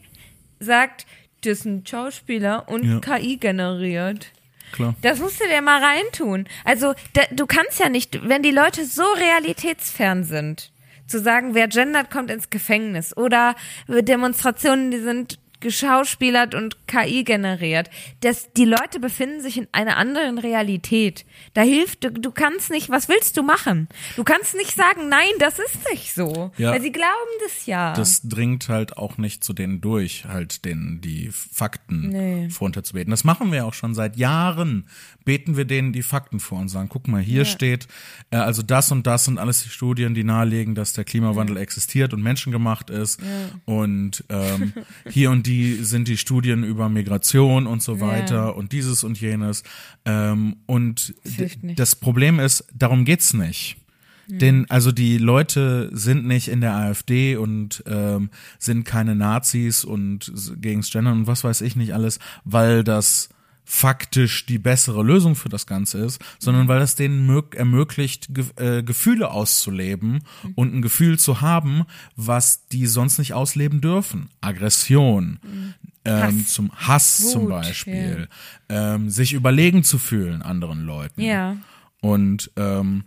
sagt, das sind Schauspieler und Ja. KI generiert. Klar. Das musst du dir mal reintun. Also, da, du kannst ja nicht, wenn die Leute so realitätsfern sind, zu sagen, wer gendert, kommt ins Gefängnis. Oder Demonstrationen, die sind geschauspielert und KI generiert. Das, die Leute befinden sich in einer anderen Realität. Da hilft, du, du kannst nicht, was willst du machen? Du kannst nicht sagen, nein, das ist nicht so. Ja. Weil sie glauben das ja. Das dringt halt auch nicht zu denen durch, halt denen die Fakten Nee. runterzubeten. Das machen wir auch schon seit Jahren. Beten wir denen die Fakten vor und sagen, guck mal, hier steht, äh, also das und das sind alles die Studien, die nahelegen, dass der Klimawandel existiert und menschengemacht ist. Und ähm, hier und die sind die Studien über Migration und so weiter und dieses und jenes. Ähm, und das Problem ist, darum geht's nicht. Denn also die Leute sind nicht in der AfD und ähm, sind keine Nazis und gegens Gendern und was weiß ich nicht alles, weil das faktisch die bessere Lösung für das Ganze ist, sondern weil das denen mög ermöglicht, ge äh, Gefühle auszuleben und ein Gefühl zu haben, was die sonst nicht ausleben dürfen. Aggression, ähm, Hass. zum Hass zum Wut, Beispiel, ähm, sich überlegen zu fühlen anderen Leuten. ja. Und ähm,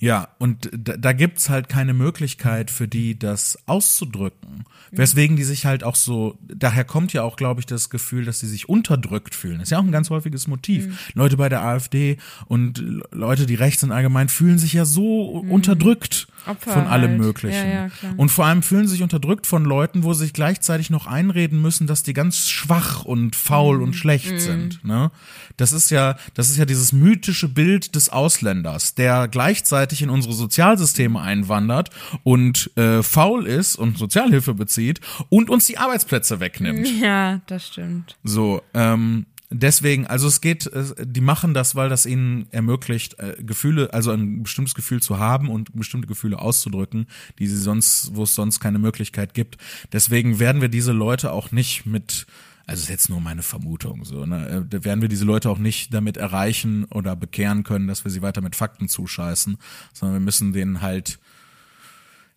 ja, und da, da gibt's halt keine Möglichkeit für die, das auszudrücken. Weswegen die sich halt auch so, daher kommt ja auch, glaube ich, das Gefühl, dass sie sich unterdrückt fühlen. Das ist ja auch ein ganz häufiges Motiv. Leute bei der AfD und Leute, die rechts sind allgemein, fühlen sich ja so unterdrückt Opfer von allem halt. Möglichen. Ja, ja. Und vor allem fühlen sich unterdrückt von Leuten, wo sie sich gleichzeitig noch einreden müssen, dass die ganz schwach und faul Mhm. und schlecht sind. Ne? Das ist ja, das ist ja dieses mythische Bild des Ausländers, der gleichzeitig in unsere Sozialsysteme einwandert und äh, faul ist und Sozialhilfe bezieht und uns die Arbeitsplätze wegnimmt. Ja, das stimmt. So, ähm, deswegen, also es geht, äh, die machen das, weil das ihnen ermöglicht, äh, Gefühle, also ein bestimmtes Gefühl zu haben und bestimmte Gefühle auszudrücken, die sie sonst, wo es sonst keine Möglichkeit gibt. Deswegen werden wir diese Leute auch nicht mit also ist jetzt nur meine Vermutung so, ne? äh, werden wir diese Leute auch nicht damit erreichen oder bekehren können, dass wir sie weiter mit Fakten zuscheißen, sondern wir müssen denen halt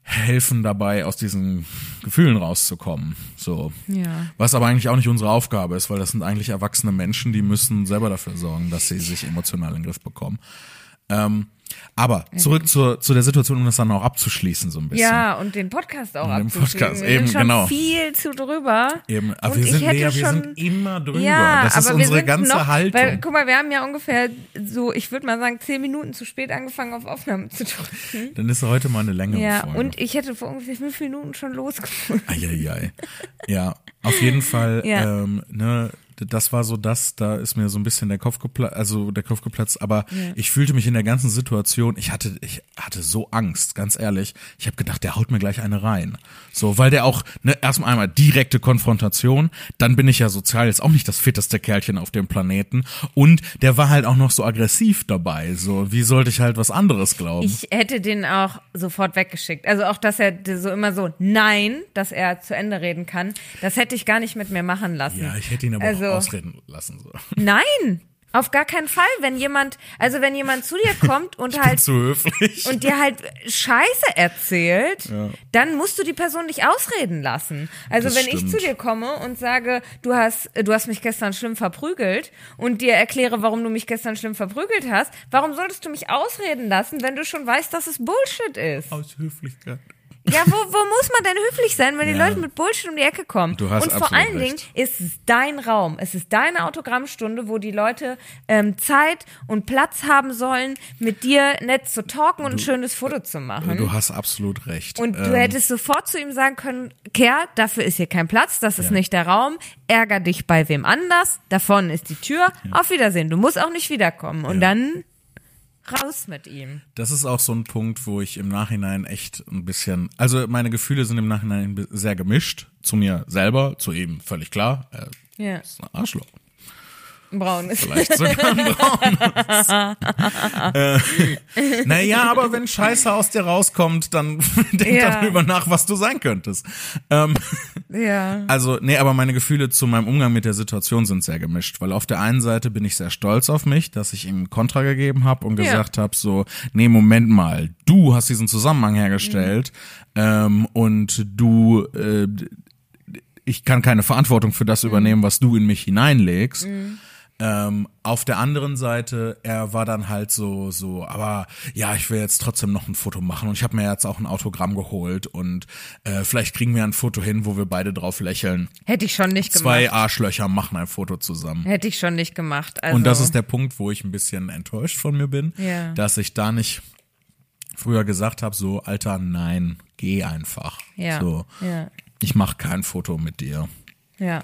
helfen dabei, aus diesen Gefühlen rauszukommen. So. Ja. Was aber eigentlich auch nicht unsere Aufgabe ist, weil das sind eigentlich erwachsene Menschen, die müssen selber dafür sorgen, dass sie sich emotional in den Griff bekommen. Ähm, aber zurück zur, zu der Situation, um das dann auch abzuschließen, so ein bisschen. Ja, und den Podcast auch Und abzuschließen. Podcast, wir eben, sind schon genau. viel zu drüber. Eben, aber Und wir sind, nee, wir schon- sind immer drüber. Ja, das ist unsere ganze noch, Haltung. Weil, guck mal, wir haben ja ungefähr so, ich würde mal sagen, zehn Minuten zu spät angefangen, auf Aufnahme zu drücken. dann ist heute mal eine längere Ja, Folge. und ich hätte vor ungefähr fünf Minuten schon losgefunden. Eieiei. Ja, auf jeden Fall, Ja. ähm, ne, das war so das, da ist mir so ein bisschen der Kopf geplatzt, also der Kopf geplatzt, aber ich fühlte mich in der ganzen Situation, ich hatte, ich hatte so Angst, ganz ehrlich. Ich habe gedacht, der haut mir gleich eine rein. So, weil der auch, ne, erstmal einmal direkte Konfrontation, dann bin ich ja sozial jetzt auch nicht das fitteste Kerlchen auf dem Planeten und der war halt auch noch so aggressiv dabei. So, wie sollte ich halt was anderes glauben? Ich hätte den auch sofort weggeschickt. Also auch, dass er so immer so Nein, dass er zu Ende reden kann, das hätte ich gar nicht mit mir machen lassen. ja, ich hätte ihn aber also, ausreden lassen. So. Nein! Auf gar keinen Fall, wenn jemand, also wenn jemand zu dir kommt und Bin halt zu höflich. und dir halt Scheiße erzählt, dann musst du die Person nicht ausreden lassen. Also Das wenn ich stimmt. zu dir komme und sage, du hast, du hast mich gestern schlimm verprügelt und dir erkläre, warum du mich gestern schlimm verprügelt hast, warum solltest du mich ausreden lassen, wenn du schon weißt, dass es Bullshit ist? Aus Höflichkeit. Ja, wo, wo muss man denn höflich sein, wenn die Ja. Leute mit Bullshit um die Ecke kommen? Du hast Und vor allen Dingen recht. ist es dein Raum. Es ist deine Autogrammstunde, wo die Leute ähm, Zeit und Platz haben sollen, mit dir nett zu talken und ein schönes Foto zu machen. Du hast absolut recht. Und du Ähm, hättest sofort zu ihm sagen können, Kerl, dafür ist hier kein Platz, das ist Ja. nicht der Raum, ärger dich bei wem anders, da vorne ist die Tür, auf Wiedersehen, du musst auch nicht wiederkommen. Und Ja. dann raus mit ihm. Das ist auch so ein Punkt, wo ich im Nachhinein echt ein bisschen, also meine Gefühle sind im Nachhinein sehr gemischt. Zu mir selber, zu ihm völlig klar. Er Ja, ist ein Arschloch. Braun ist. Vielleicht sogar ein braunes. äh, naja, aber wenn Scheiße aus dir rauskommt, dann denk Ja. darüber nach, was du sein könntest. Ähm, Ja. also, nee, aber meine Gefühle zu meinem Umgang mit der Situation sind sehr gemischt, weil auf der einen Seite bin ich sehr stolz auf mich, dass ich ihm Kontra gegeben habe und Ja. gesagt habe, so, nee, Moment mal, du hast diesen Zusammenhang hergestellt ähm, und du, äh, ich kann keine Verantwortung für das übernehmen, was du in mich hineinlegst. Ähm, auf der anderen Seite, er war dann halt so, so, aber ja, ich will jetzt trotzdem noch ein Foto machen und ich habe mir jetzt auch ein Autogramm geholt und äh, vielleicht kriegen wir ein Foto hin, wo wir beide drauf lächeln. Hätte ich schon nicht gemacht. Zwei Arschlöcher machen ein Foto zusammen. Hätte ich schon nicht gemacht. Also, Und das ist der Punkt, wo ich ein bisschen enttäuscht von mir bin, Ja. dass ich da nicht früher gesagt habe, so, Alter, nein, geh einfach. ja, So, ja, ich mache kein Foto mit dir. ja.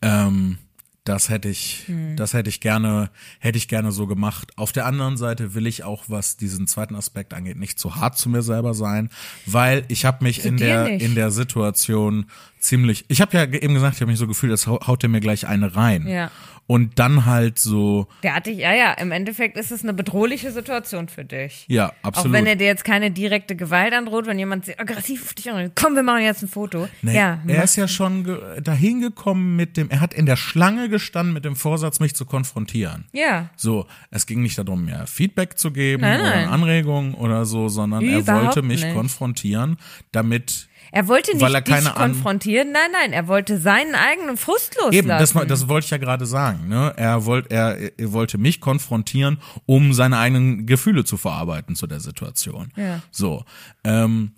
Ähm, das hätte ich, Hm. das hätte ich gerne, hätte ich gerne so gemacht. Auf der anderen Seite will ich auch, was diesen zweiten Aspekt angeht, nicht zu hart zu mir selber sein, weil ich habe mich in dir der nicht. in der Situation ziemlich, ich habe ja eben gesagt, ich habe mich so gefühlt, als hau- haut er mir gleich eine rein. Ja. Und dann halt so, Der hatte ich, ja, ja, im Endeffekt ist es eine bedrohliche Situation für dich. ja, absolut. Auch wenn er dir jetzt keine direkte Gewalt androht, wenn jemand sehr aggressiv auf dich anredet, komm, wir machen jetzt ein Foto. Nee, ja, er ist ja schon dahin gekommen mit dem, er hat in der Schlange gestanden mit dem Vorsatz, mich zu konfrontieren. ja, So, es ging nicht darum, mir Feedback zu geben Nein, oder nein. Anregungen oder so, sondern er Überhaupt wollte mich nicht. konfrontieren, damit er wollte nicht Weil er dich konfrontieren, nein, nein, er wollte seinen eigenen Frust loslassen. eben, das, das wollte ich ja gerade sagen, ne? Er wollte, er, er wollte mich konfrontieren, um seine eigenen Gefühle zu verarbeiten zu der Situation. Ja. So. Ähm,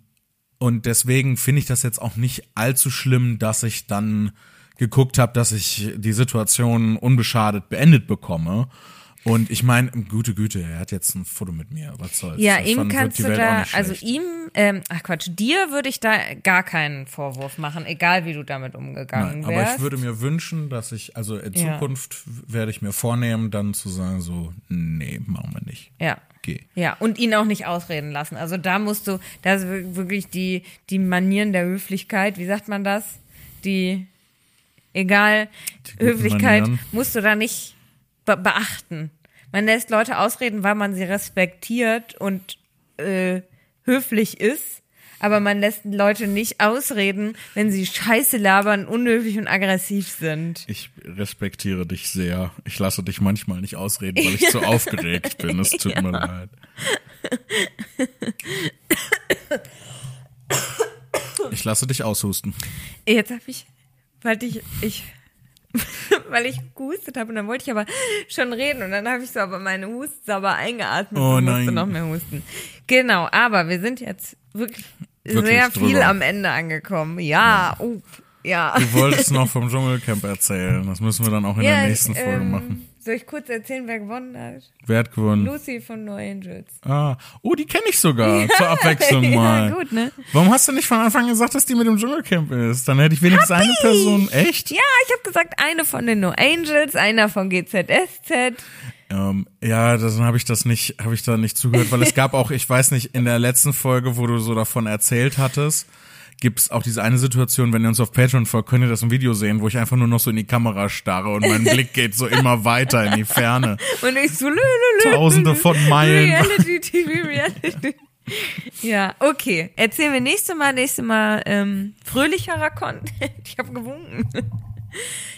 und deswegen finde ich das jetzt auch nicht allzu schlimm, dass ich dann geguckt habe, dass ich die Situation unbeschadet beendet bekomme. Und ich meine, gute Güte, er hat jetzt ein Foto mit mir. Was soll's? ja, Das ihm kannst die du da, also ihm, ähm, ach Quatsch, dir würde ich da gar keinen Vorwurf machen, egal wie du damit umgegangen Nein, aber wärst. ich würde mir wünschen, dass ich, also in Ja. Zukunft werde ich mir vornehmen, dann zu sagen, so, nee, machen wir nicht. ja. Geh. Ja, und ihn auch nicht ausreden lassen. Also da musst du, da ist wir- wirklich die, die Manieren der Höflichkeit, wie sagt man das? Die, egal, guten Höflichkeit Manieren. musst du da nicht be beachten. Man lässt Leute ausreden, weil man sie respektiert und äh, höflich ist, aber man lässt Leute nicht ausreden, wenn sie Scheiße labern, unhöflich und aggressiv sind. Ich respektiere dich sehr. Ich lasse dich manchmal nicht ausreden, weil ich zu aufgeregt bin. Es tut mir leid. Ich lasse dich aushusten. Jetzt habe ich, weil ich, ich, weil ich gehustet habe und dann wollte ich aber schon reden und dann habe ich so aber meine Hustsauber eingeatmet Oh und musste nein. noch mehr husten. Genau, aber wir sind jetzt wirklich, Wirklich sehr viel drüber. am Ende angekommen. Ja, oh, ja. Du wolltest noch vom Dschungelcamp erzählen. Das müssen wir dann auch in ja, der nächsten Folge ähm, machen. Soll ich kurz erzählen, wer gewonnen hat? Wer hat gewonnen? Lucy von No Angels. Ah, oh, die kenne ich sogar. Zur Abwechslung mal. Ja, gut, ne? Warum hast du nicht von Anfang gesagt, dass die mit dem Dschungelcamp ist? Dann hätte ich wenigstens eine Person. Echt? Ja, ich habe gesagt, eine von den No Angels, einer von GZSZ. Ähm, ja, dann habe ich das nicht, habe ich da nicht zugehört, weil es gab auch, ich weiß nicht, in der letzten Folge, wo du so davon erzählt hattest, gibt's auch diese eine Situation, wenn ihr uns auf Patreon folgt, könnt ihr das im Video sehen, wo ich einfach nur noch so in die Kamera starre und mein Blick geht so immer weiter in die Ferne. Und ich so, lü, lü, lü, Tausende von Meilen. Reality TV, Reality. Ja, okay. Erzählen wir nächste Mal, nächste Mal ähm, fröhlicherer Content. Ich habe gewunken.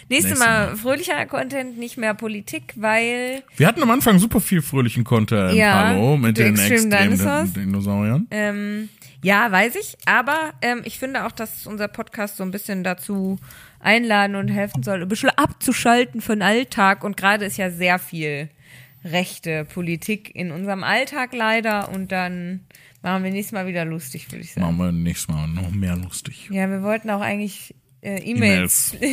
Nächstes Nächstes Mal, Mal. fröhlicher Content, nicht mehr Politik, weil Wir hatten am Anfang super viel fröhlichen Content, Ja, hallo, mit den Extreme extremen. Dinosauriern. ähm, ja, weiß ich, aber ähm, ich finde auch, dass unser Podcast so ein bisschen dazu einladen und helfen soll, ein bisschen abzuschalten von Alltag und gerade ist ja sehr viel rechte Politik in unserem Alltag leider und dann machen wir nächstes Mal wieder lustig, würde ich sagen. Machen wir nächstes Mal noch mehr lustig. Ja, wir wollten auch eigentlich äh, E-Mails.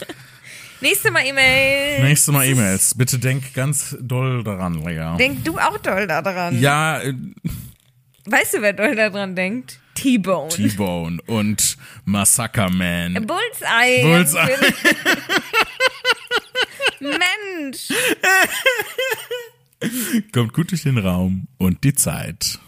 Nächstes Mal E-Mails. Nächstes Mal E-Mails. Bitte denk ganz doll daran, Lea. Denk du auch doll daran. ja, äh, Weißt du, wer doll daran denkt? T-Bone. T-Bone und Massacre Man. Bullseye. Bullseye. Mensch. Kommt gut durch den Raum und die Zeit.